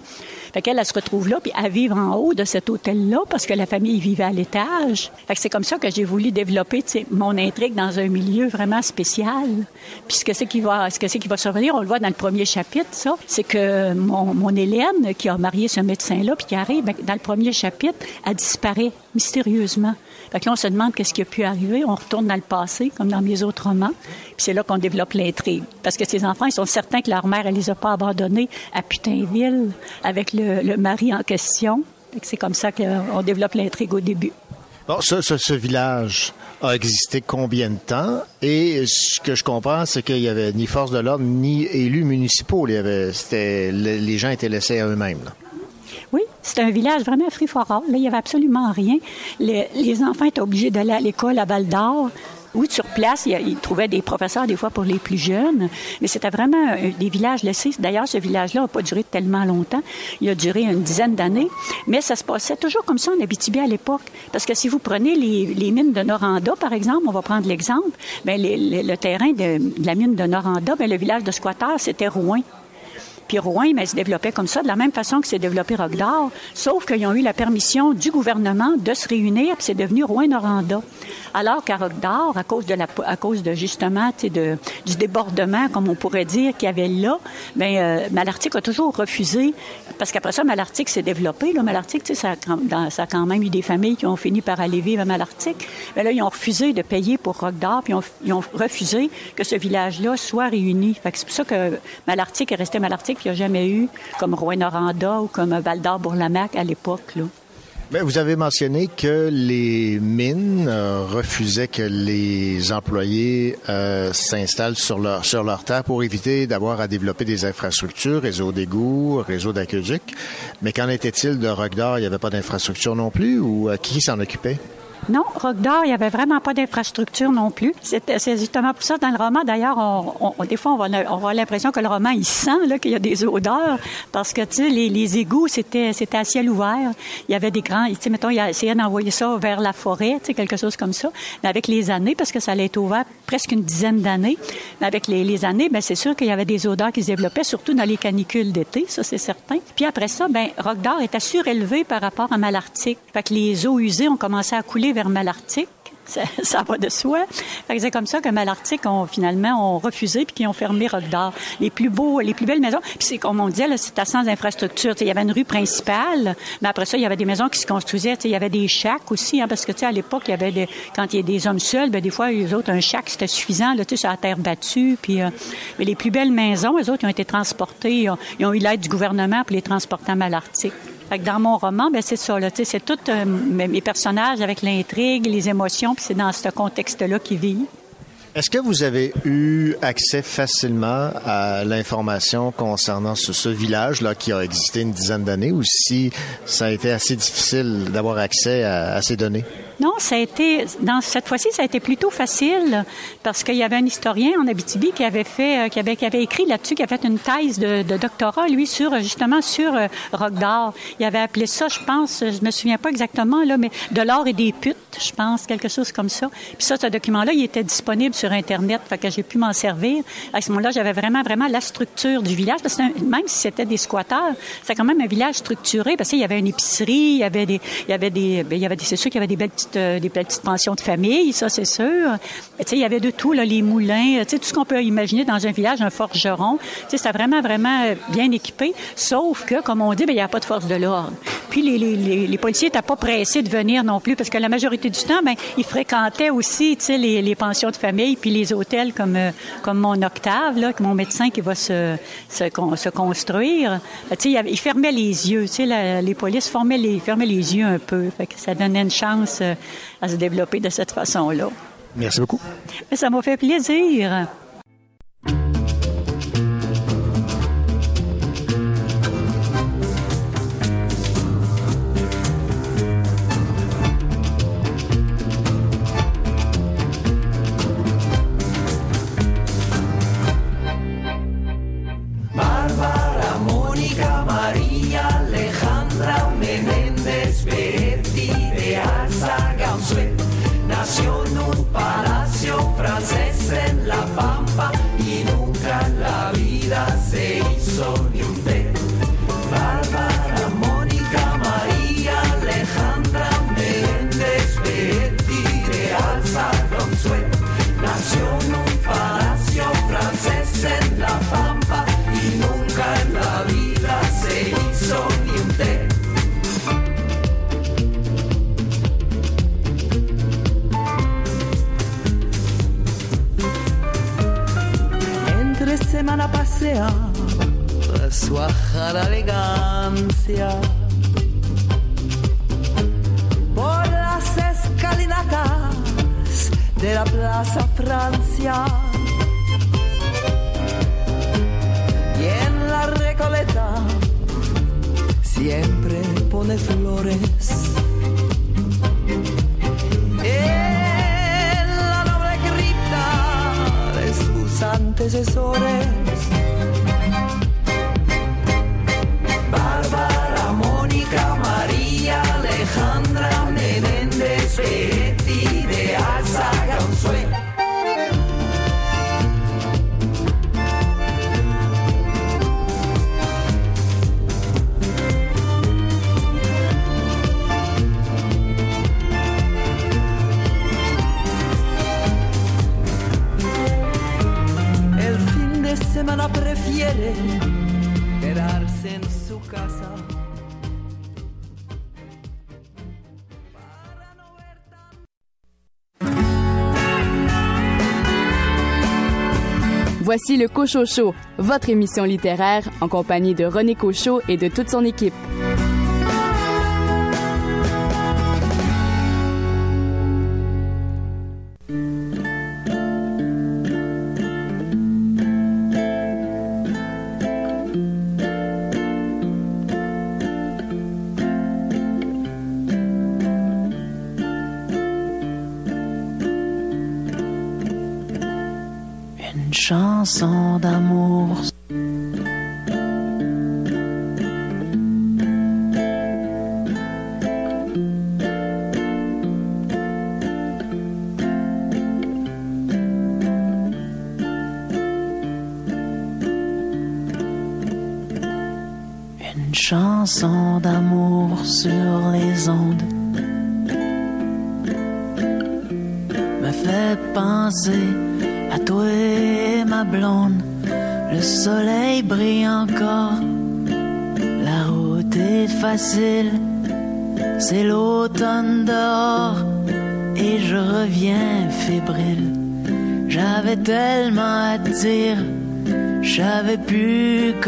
Elle se retrouve là, puis à vivre en haut de cet hôtel-là, parce que la famille vivait à l'étage. C'est comme ça que j'ai voulu développer, mon intrigue dans un milieu vraiment spécial. Puis ce que c'est qui va, ce que survenir, on le voit dans le premier chapitre, c'est que mon, mon Hélène, qui a marié ce médecin-là, puis qui arrive, ben, dans le premier chapitre, elle disparaît mystérieusement. Là, on se demande qu'est-ce qui a pu arriver. On retourne dans le passé, comme dans mes autres romans. Puis c'est là qu'on développe l'intrigue. Parce que ces enfants, ils sont certains que leur mère, elle les a pas abandonnés à Putinville avec le, le mari en question. C'est comme ça qu'on développe l'intrigue au début. Bon, ce, ce- ce village a existé combien de temps? Et ce que je comprends, c'est qu'il n'y avait ni force de l'ordre, ni élus municipaux. Il y avait, c'était, le- les gens étaient laissés à eux-mêmes. là. Oui, c'était un village vraiment free for all. Là, il y avait absolument rien. Les, les enfants étaient obligés d'aller à l'école à Val d'Or. Oui, sur place, ils trouvaient des professeurs des fois pour les plus jeunes, mais c'était vraiment euh, des villages laissés. D'ailleurs, ce village-là n'a pas duré tellement longtemps. Il a duré une dizaine d'années, mais ça se passait toujours comme ça en Abitibi à l'époque. Parce que si vous prenez les, mines de Noranda, par exemple, on va prendre l'exemple, les- le terrain de, la mine de Noranda, ben, le village de squatteurs, c'était Rouen. Puis Rouen, mais se développait comme ça, de la même façon que s'est développé Rock d'Or, sauf qu'ils ont eu la permission du gouvernement de se réunir, puis c'est devenu Rouen-Noranda. Alors qu'à Rock d'Or, à cause de la, à cause de justement, de, du débordement, comme on pourrait dire, qu'il y avait là, ben euh, Malartic a toujours refusé, parce qu'après ça, Malartic s'est développé. Là, Malartic, tu sais, ça, ça a quand même eu des familles qui ont fini par aller vivre à Malartic. Mais là, ils ont refusé de payer pour d'Or, puis ils ont, ils ont refusé que ce village-là soit réuni. Fait que c'est pour ça que Malartic est resté Malartic, il n'y a jamais eu comme Rouen-Noranda ou comme Val d'Or-Bourlamac à l'époque. Là. Mais vous avez mentionné que les mines euh, refusaient que les employés euh, s'installent sur leur, sur leur terre pour éviter d'avoir à développer des infrastructures, réseau d'égouts, réseau d'aqueduc. Mais qu'en était-il de d'Or? Il n'y avait pas d'infrastructure non plus ou euh, qui s'en occupait? Non, Rock d'Or, il y avait vraiment pas d'infrastructure non plus. C'est justement pour ça, dans le roman, d'ailleurs, on, on- des fois, on va, on avoir l'impression que le roman, il sent, qu'il y a des odeurs, parce que, tu sais, les, les égouts, c'était, à ciel ouvert. Il y avait des grands, tu sais, mettons, il a essayé d'envoyer ça vers la forêt, tu sais, quelque chose comme ça. Mais avec les années, parce que ça allait être ouvert presque une dizaine d'années, mais avec les, les années, ben, c'est sûr qu'il y avait des odeurs qui se développaient, surtout dans les canicules d'été, ça, c'est certain. Puis après ça, ben, Rock d'Or était surélevé par rapport à Malartic. Fait que les eaux usées ont commencé à couler vers Malartic. Ça, va de soi. C'est comme ça que Malartic ont finalement ont refusé puis qui ont fermé d'Or. Les plus beaux, les plus belles maisons. Puis comme on disait, c'était sans infrastructure. Il y avait une rue principale, mais après ça, il y avait des maisons qui se construisaient. Il y avait des shacks aussi, hein, parce que à l'époque, il y avait des, quand il y a des hommes seuls, ben, des fois, les autres, un shack, c'était suffisant, là, sur la terre battue. Puis, euh, mais les plus belles maisons, les autres, ont été transportés. Ils ont, ils ont eu l'aide du gouvernement pour les transporter à Malartic. Fait que dans mon roman, ben c'est ça. C'est tout euh, mes personnages avec l'intrigue, les émotions, puis c'est dans ce contexte-là qu'ils vivent. Est-ce que vous avez eu accès facilement à l'information concernant ce, village-là qui a existé une dizaine d'années ou si ça a été assez difficile d'avoir accès à ces données? Non, ça a été, dans cette fois-ci, ça a été plutôt facile parce qu'il y avait un historien en Abitibi qui avait fait, euh, qui avait, qui avait écrit là-dessus, qui avait fait une thèse de, doctorat, lui, sur, justement, sur euh, Rock d'Or. Il avait appelé ça, je pense, je me souviens pas exactement, là, mais de l'or et des putes, je pense, quelque chose comme ça. Puis ça, ce document-là, il était disponible sur Internet, fait que j'ai pu m'en servir. À ce moment-là, j'avais vraiment, vraiment la structure du village, parce que même si c'était des squatteurs, c'est quand même un village structuré, parce qu'il y avait une épicerie, il y avait des, il y avait des, ben, il y avait des, c'est sûr qu'il y avait des belles euh, des petites pensions de famille, ça c'est sûr. Tu sais, il y avait de tout, là, les moulins, tu sais, tout ce qu'on peut imaginer dans un village, un forgeron. Tu sais, c'était vraiment, vraiment euh, bien équipé. Sauf que, comme on dit, ben, il n'y a pas de force de l'ordre. Puis les, les, les, policiers n'étaient pas pressés de venir non plus, parce que la majorité du temps, ben, ils fréquentaient aussi, tu sais, les, les pensions de famille, puis les hôtels comme, euh, comme mon Octave, là, mon médecin qui va se, se, se construire. Ben, tu sais, il fermaient les yeux, tu sais, les polices fermaient les, fermaient les yeux un peu. Fait que ça donnait une chance euh, à se développer de cette façon-là. Merci beaucoup. Mais ça m'a fait plaisir. Paseaba su elegancia por las escalinatas de la Plaza Francia. Y en la Recoleta siempre pone flores. En la noble cripta de sus antecesores. Voici le Cochot Show, votre émission littéraire en compagnie de René Cochot et de toute son équipe.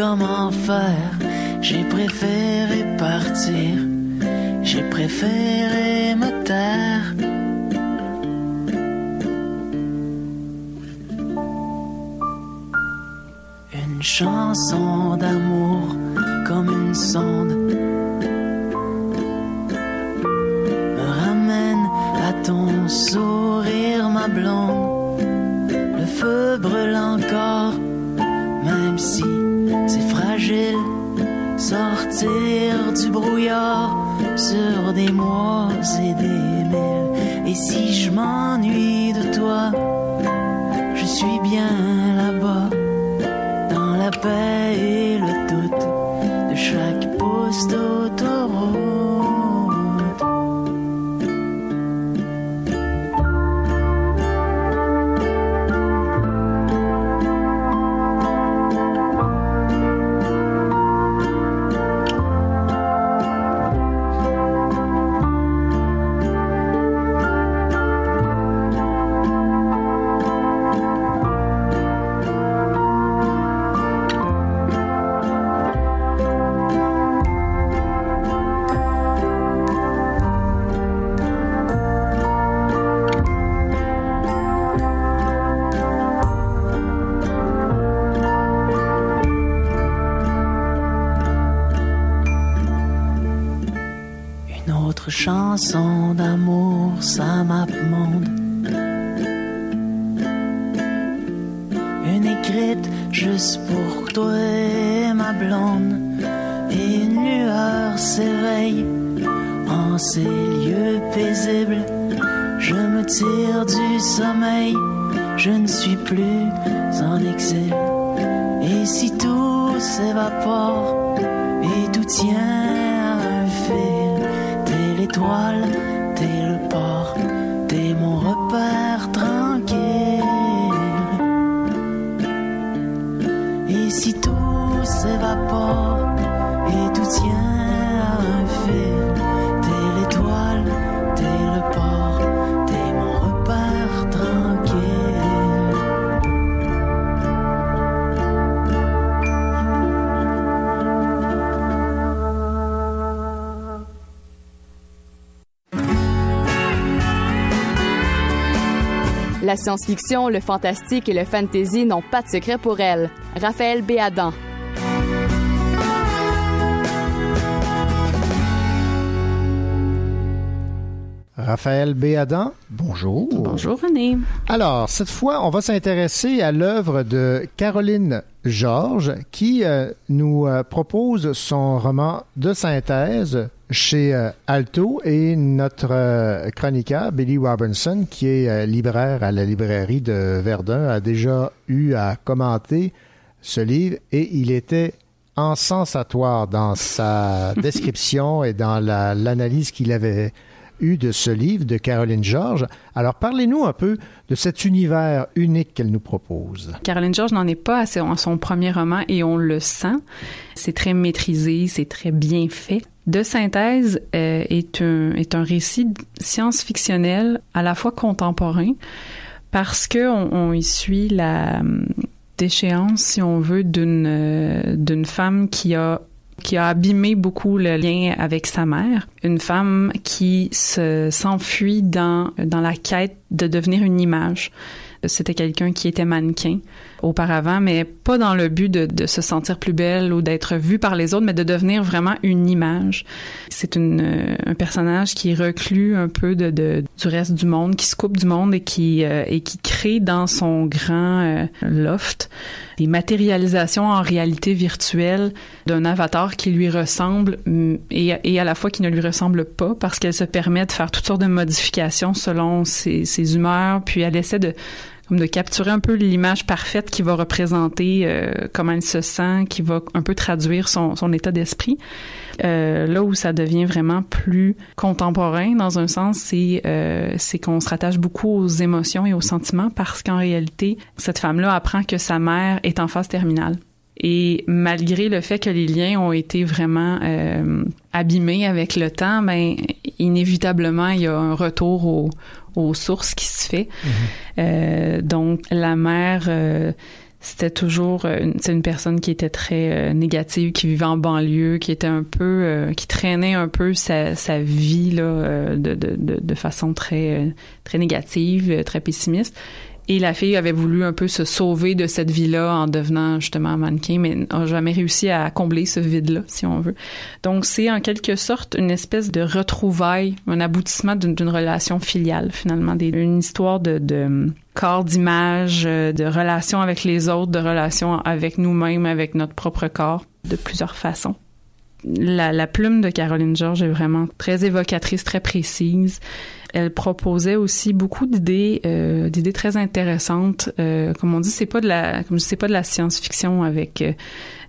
Comment faire. J'ai préféré partir, j'ai préféré science-fiction, le fantastique et le fantasy n'ont pas de secret pour elle. Raphaël Béadan. Raphaël Béadan, bonjour. Bonjour René. Alors, cette fois, on va s'intéresser à l'œuvre de Caroline Georges qui euh, nous euh, propose son roman de synthèse chez euh, Alto et notre euh, chroniqueur Billy Robinson qui est euh, libraire à la librairie de Verdun a déjà eu à commenter ce livre et il était ensensatoire dans sa description et dans la- l'analyse qu'il avait eu de ce livre de Caroline Georges. Alors parlez-nous un peu de cet univers unique qu'elle nous propose. Caroline George n'en est pas à son premier roman et on le sent. C'est très maîtrisé, c'est très bien fait. De synthèse euh, est, un, est un récit science-fictionnel à la fois contemporain parce que on, y suit la hum, déchéance, si on veut, d'une euh, d'une femme qui a qui a abîmé beaucoup le lien avec sa mère, une femme qui se s'enfuit dans dans la quête de devenir une image. C'était quelqu'un qui était mannequin auparavant, mais pas dans le but de, se sentir plus belle ou d'être vue par les autres, mais de devenir vraiment une image. C'est une, euh, un personnage qui est reclus un peu de, du reste du monde, qui se coupe du monde et qui, euh, et qui crée dans son grand euh, loft des matérialisations en réalité virtuelle d'un avatar qui lui ressemble mm, et, et à la fois qui ne lui ressemble pas parce qu'elle se permet de faire toutes sortes de modifications selon ses humeurs, puis elle essaie de de capturer un peu l'image parfaite qui va représenter euh, comment elle se sent, qui va un peu traduire son, son état d'esprit. Euh, là où ça devient vraiment plus contemporain dans un sens, c'est euh, c'est qu'on se rattache beaucoup aux émotions et aux sentiments parce qu'en réalité, cette femme-là apprend que sa mère est en phase terminale. Et malgré le fait que les liens ont été vraiment euh, abîmés avec le temps, ben inévitablement il y a un retour au, aux sources qui se fait. Euh, donc la mère euh, c'était toujours une, une personne qui était très euh, négative, qui vivait en banlieue, qui était un peu, qui traînait un peu sa, sa vie là de, de, de, façon très très négative, très pessimiste. Et la fille avait voulu un peu se sauver de cette vie-là en devenant justement mannequin, mais n'a jamais réussi à combler ce vide-là, si on veut. Donc c'est en quelque sorte une espèce de retrouvaille, un aboutissement d'une relation filiale finalement, une histoire de, de corps d'image, euh, de relation avec les autres, de relation avec nous-mêmes, avec notre propre corps, de plusieurs façons. La, la plume de Caroline George est vraiment très évocatrice, très précise. Elle proposait aussi beaucoup d'idées, euh, d'idées très intéressantes. Euh, comme on dit, c'est pas de la, comme c'est pas de la science-fiction avec euh,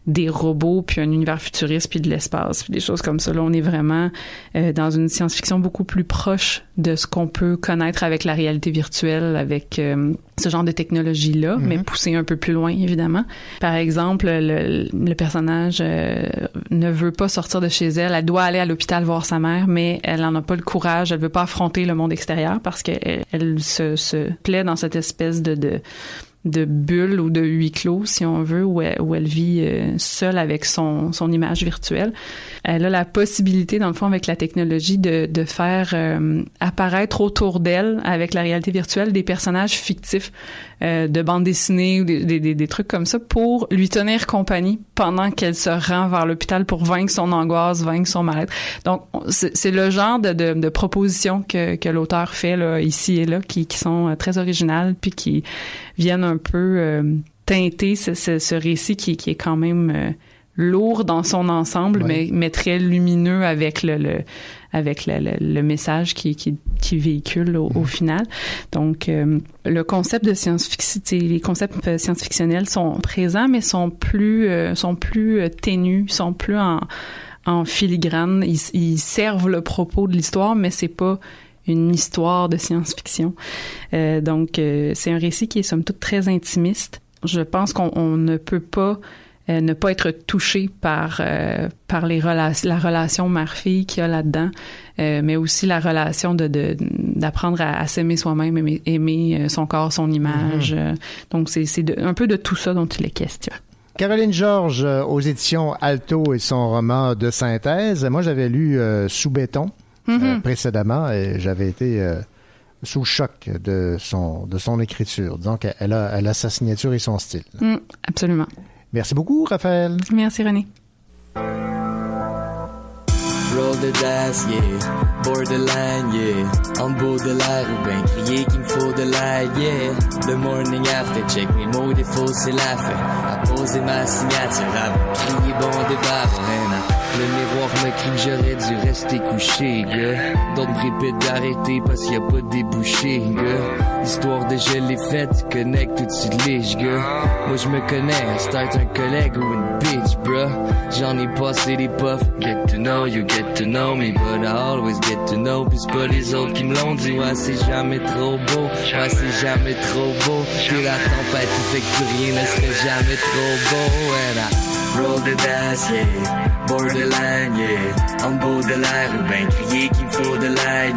des robots puis un univers futuriste puis de l'espace puis des choses comme ça. Là, on est vraiment euh, dans une science-fiction beaucoup plus proche de ce qu'on peut connaître avec la réalité virtuelle, avec euh, ce genre de technologie-là, Mhm. mais poussé un peu plus loin, évidemment. Par exemple, le, le personnage euh, ne veut pas sortir de chez elle. Elle doit aller à l'hôpital voir sa mère, mais elle n'en a pas le courage. Elle veut pas affronter le monde extérieur parce qu'elle elle se, se plaît dans cette espèce de, de de bulle ou de huis clos, si on veut, où elle, vit euh, seule avec son, image virtuelle. Elle a la possibilité, dans le fond, avec la technologie, de, de faire euh, apparaître autour d'elle, avec la réalité virtuelle, des personnages fictifs euh, de bande dessinée ou des, des, des, trucs comme ça pour lui tenir compagnie pendant qu'elle se rend vers l'hôpital pour vaincre son angoisse, vaincre son mal-être. Donc, on- c'est c'est le genre de, de, de propositions que, que l'auteur fait là, ici et là qui, qui sont euh, très originales puis qui viennent un peu euh, teinter ce, ce, ce récit qui, qui est quand même euh, lourd dans son ensemble, mais, mais très lumineux avec le, le avec le, le, le message qui, qui, qui véhicule au, au final. Donc, euh, le concept de science-fiction, les concepts euh, science-fictionnels sont présents, mais sont plus euh, sont plus ténus, sont plus en en filigrane. Ils, ils servent le propos de l'histoire, mais c'est pas une histoire de science-fiction. Euh, donc, c'est un récit qui est somme toute très intimiste. Je pense qu'on on ne peut pas euh, ne pas être touché par euh, par les relations la relation mère-fille qu'il y a là-dedans, euh, mais aussi la relation de de- d'apprendre à, à s'aimer soi-même, aimer, aimer son corps, son image. Mhm. Donc c'est c'est un peu de tout ça dont il est question. Caroline Georges aux éditions Alto et son roman de synthèse. Moi, j'avais lu Sous béton Mhm. précédemment et j'avais été sous le choc de son, de son écriture. Disons qu'elle a, elle a sa signature et son style. Mm, absolument. Merci beaucoup, Raphaël. Merci René. Roll the dice, yeah. Borderline, yeah. En beau de l'air ou ben crier qu'il me faut de l'air, yeah. The morning after, check mes mots défauts, c'est la fin. À poser ma signature, à crier bon débat, man. Le miroir me crie que j'aurais dû rester couché, gars. D'autres me d'arrêter parce qu'il y a pas de débouché, gars. L'histoire de je l'ai faite, connecte tout de suite lige, gars. Moi je me connais, start un collègue ou une bitch, bruh. J'en ai passé des puffs. Get to know you, get to know me, but I always get to know. Puis c'est pas les autres qui me l'ont dit, ouais, c'est jamais trop beau, ouais, c'est jamais trop beau. T'es la tempête, tout fait que rien ne serait jamais trop beau, I roll the dice, yeah. Borderline, yeah. En beau de l'air ou ben crier qu'il faut de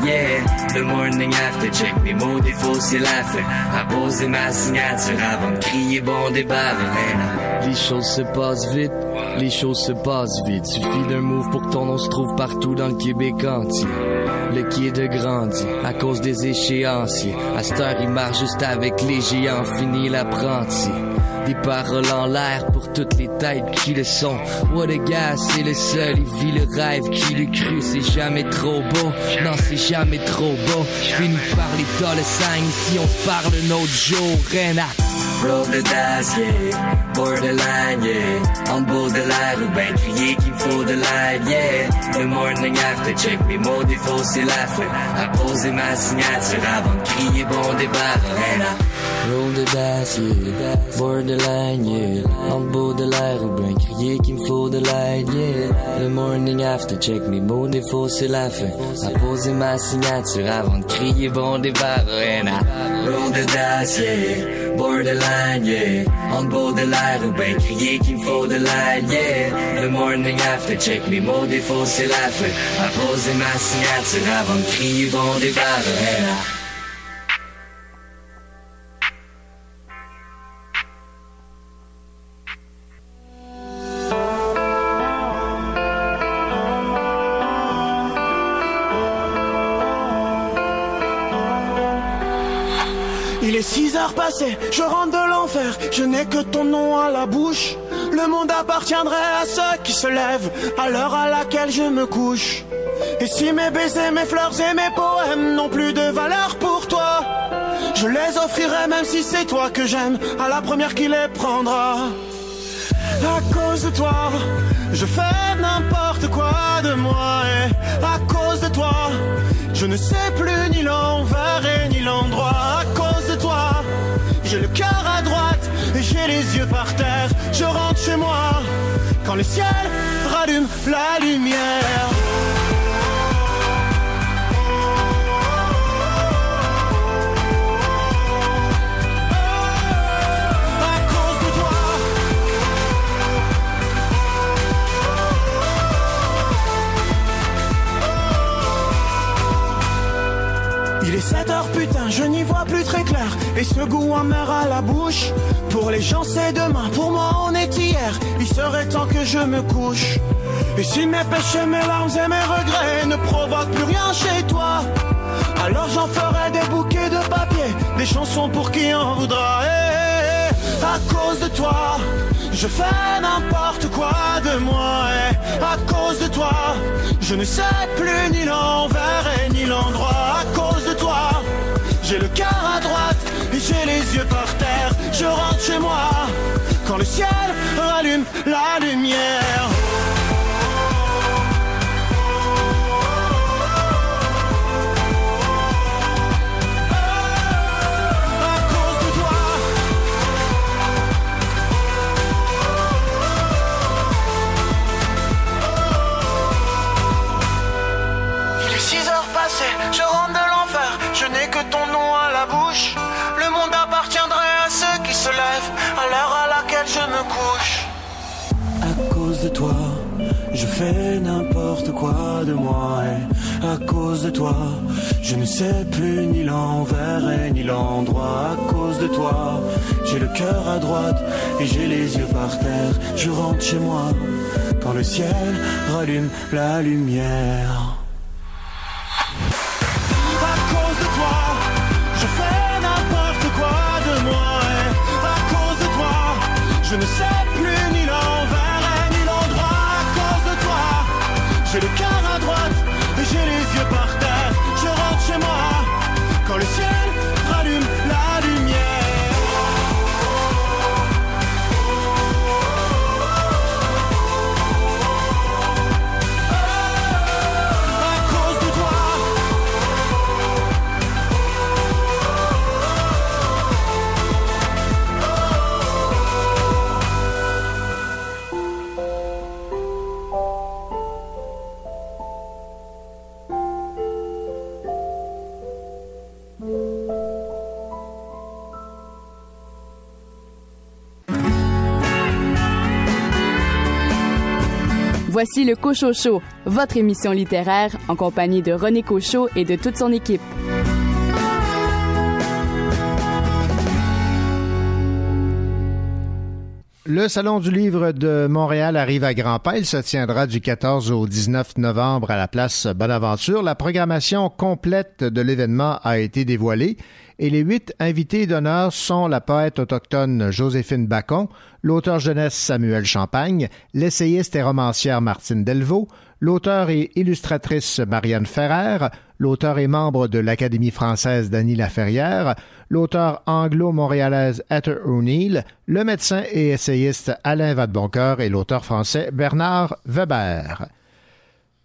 yeah. The morning after, check mes mots défauts, c'est la fin. À poser ma signature avant de crier bon débat, man. Les choses se passent vite, les choses se passent vite. Suffit d'un move pour ton nom se trouve partout dans le Québec entier. Le kid a grandi à cause des échéanciers. À cette il marche juste avec les géants, fini l'apprenti. Des paroles en l'air pour toutes les têtes qui le sont. What a gars, c'est le seul, il vit le rêve qui le cru. C'est jamais trop beau, non, c'est jamais trop beau. Fini par les dollar signs, ici on parle un autre jour. Renat. The dice, yeah. Borderline, yeah. En beau de l'air ou ben crier qu'il faut de l'aide, yeah. Le morning after, check mes mots défauts, c'est la fin. À poser ma signature avant de crier bon. Roll the dice, yeah. Borderline, yeah. En beau de l'air ou bien crier qu'il me faut de l'aide, yeah. Le morning after, check mes mots défauts, c'est la fin. À poser ma signature avant de crier bon Roll the dice, yeah. Borderline, yeah. De l'air ou bien crier qu'il me faut de l'aide, yeah. Le morning after, check mes mots défauts, c'est la fin. À poser ma signature avant de crier bon débat, 6 heures passées, je rentre de l'enfer, je n'ai que ton nom à la bouche. Le monde appartiendrait à ceux qui se lèvent à l'heure à laquelle je me couche. Et si mes baisers, mes fleurs et mes poèmes n'ont plus de valeur pour toi, je les offrirai même si c'est toi que j'aime, à la première qui les prendra. À cause de toi, je fais n'importe quoi de moi et à cause de toi, je ne sais plus ni l'envers cœur à droite et j'ai les yeux par terre. Je rentre chez moi quand le ciel rallume la lumière. Il est 7 heures putain, je n'y vois plus très clair Et ce goût amer à la bouche. Pour les gens c'est demain, pour moi on est hier. Il serait temps que je me couche. Et si mes péchés, mes larmes et mes regrets Ne provoquent plus rien chez toi Alors j'en ferai des bouquets de papier. Des chansons pour qui en voudra. Eh, eh, eh, À cause de toi je fais n'importe quoi de moi. Et à cause de toi, je ne sais plus ni l'envers et ni l'endroit. À cause de toi, j'ai le cœur à droite et les yeux par terre. Je rentre chez moi quand le ciel rallume la lumière. Je me couche. À cause de toi, je fais n'importe quoi de moi. Et à cause de toi, je ne sais plus ni l'envers et ni l'endroit. À cause de toi, j'ai le cœur à droite et j'ai les yeux par terre. Je rentre chez moi quand le ciel rallume la lumière. Le Cochocho, votre émission littéraire en compagnie de René Cochot et de toute son équipe. Le Salon du livre de Montréal arrive à grands pas. Il se tiendra du 14 au 19 novembre à la place Bonaventure. La programmation complète de l'événement a été dévoilée et les huit invités d'honneur sont la poète autochtone Joséphine Bacon, l'auteur jeunesse Samuel Champagne, l'essayiste et romancière Martine Delvaux, l'auteur et illustratrice Marianne Ferrer, l'auteur et membre de l'Académie française Dany Laferrière, l'auteur anglo-montréalaise Heather O'Neill, le médecin et essayiste Alain Vadeboncoeur et l'auteur français Bernard Weber.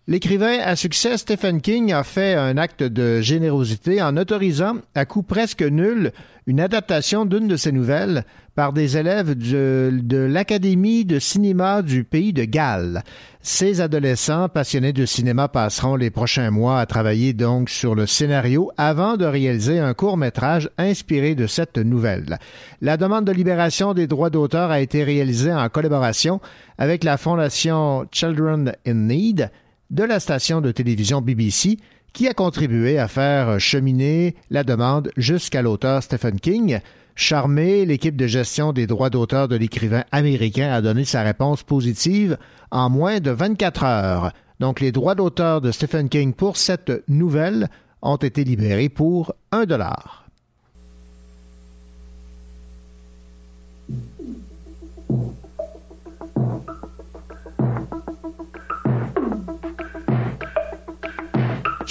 L'écrivain à succès Stephen King a fait un acte de générosité en autorisant, à coût presque nul, une adaptation d'une de ses nouvelles par des élèves de, de l'Académie de cinéma du pays de Galles. Ces adolescents passionnés de cinéma passeront les prochains mois à travailler donc sur le scénario avant de réaliser un court métrage inspiré de cette nouvelle. La demande de libération des droits d'auteur a été réalisée en collaboration avec la fondation Children in Need de la station de télévision BBC qui a contribué à faire cheminer la demande jusqu'à l'auteur Stephen King. Charmé, l'équipe de gestion des droits d'auteur de l'écrivain américain a donné sa réponse positive en moins de 24 heures. Donc les droits d'auteur de Stephen King pour cette nouvelle ont été libérés pour un dollar.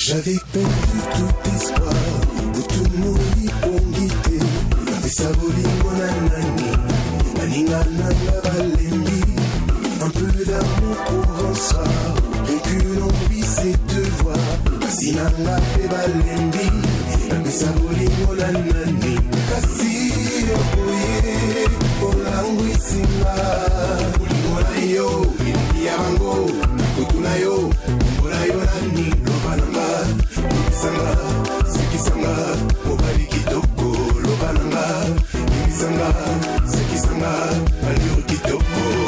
J'avais perdu tout espoir de tout mourir pour guider Et ça volit mon anani Naninga nanga balembi Un peu d'amour pour un soir. Et qu'une envie c'est te voir. Kasi nanga pe balembi Et ça volit mon anani Kasi okoye Olangu isinga Ulingo na yo ya bango Kutuna yo Mbona yo nani? sikisanga sikisanga mobali kitoko loba nanga. Imisanga sikisanga alure kitoko.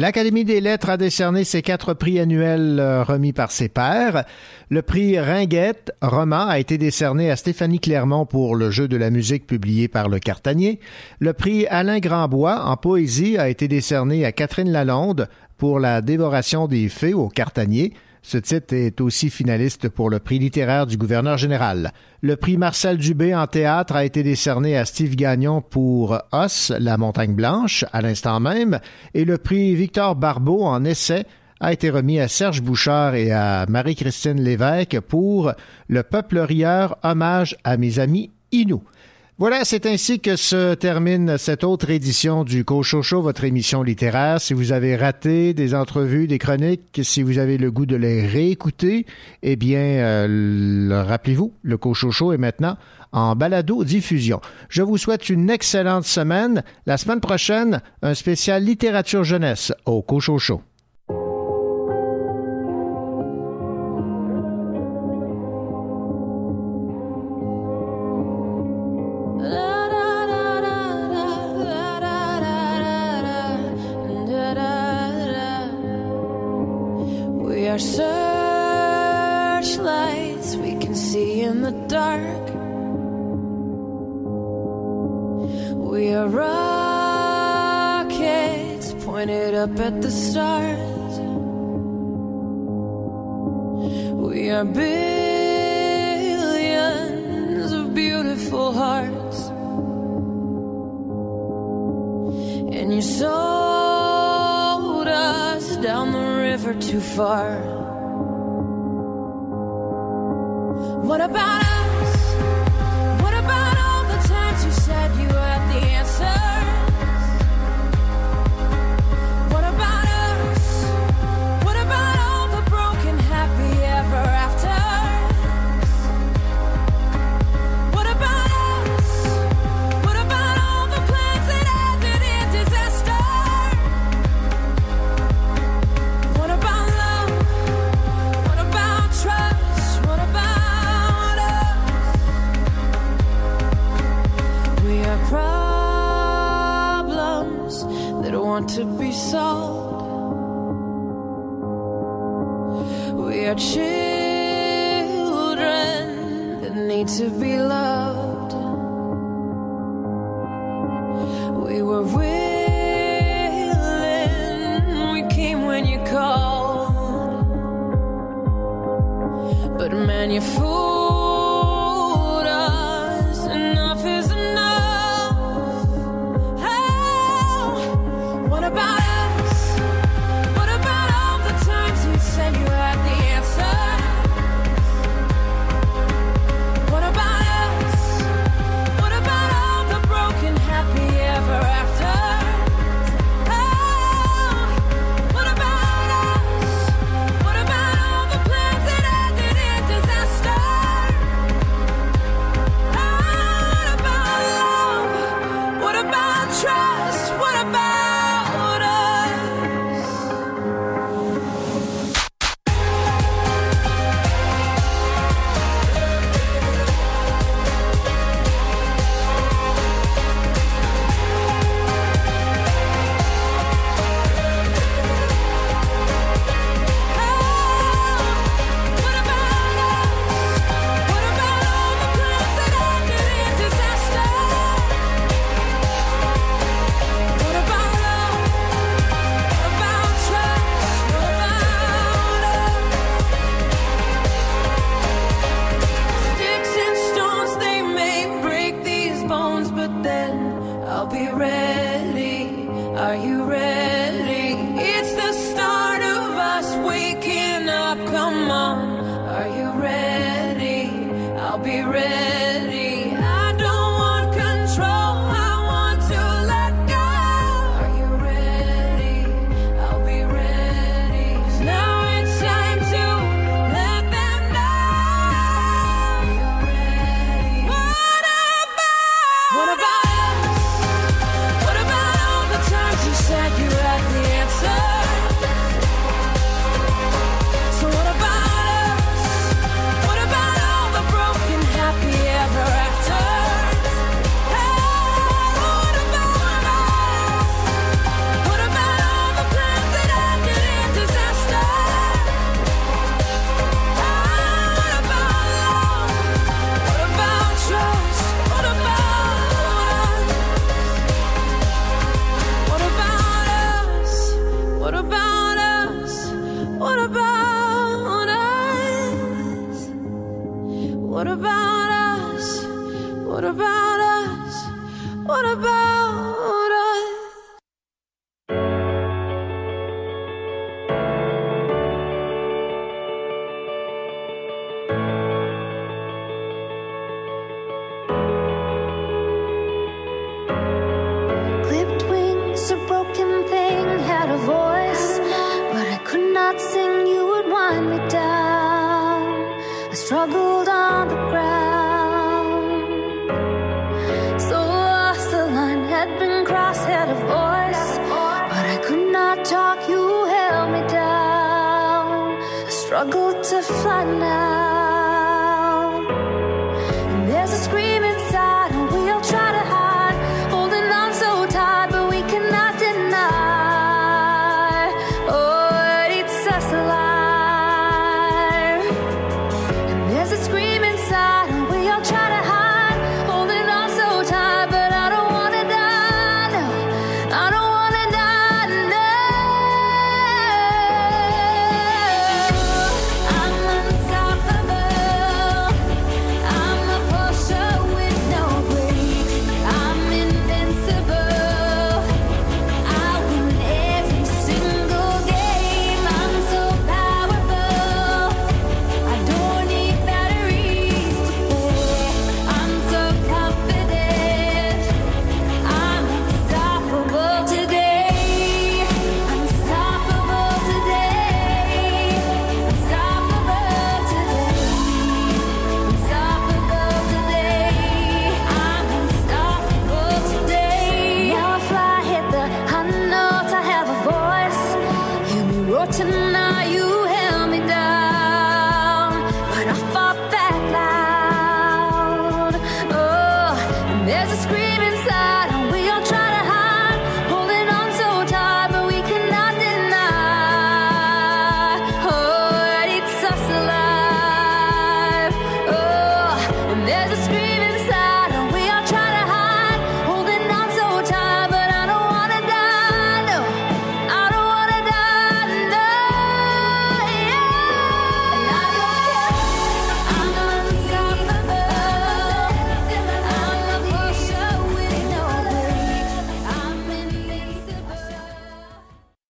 L'Académie des lettres a décerné ses quatre prix annuels euh, remis par ses pairs. Le prix Ringuette roman a été décerné à Stéphanie Clermont pour le jeu de la musique publié par le Cartanier. Le prix Alain Grandbois en poésie a été décerné à Catherine Lalonde pour la dévoration des fées au Cartanier. Ce titre est aussi finaliste pour le prix littéraire du gouverneur général. Le prix Marcel Dubé en théâtre a été décerné à Steve Gagnon pour Os, la montagne blanche, à l'instant même, et le prix Victor Barbeau en essai a été remis à Serge Bouchard et à Marie-Christine Lévesque pour Le peuple rieur, hommage à mes amis Inou. Voilà, c'est ainsi que se termine cette autre édition du Cochocho, votre émission littéraire. Si vous avez raté des entrevues, des chroniques, si vous avez le goût de les réécouter, eh bien, euh, rappelez-vous, le Cochocho est maintenant en balado-diffusion. Je vous souhaite une excellente semaine. La semaine prochaine, un spécial littérature jeunesse au Cochocho.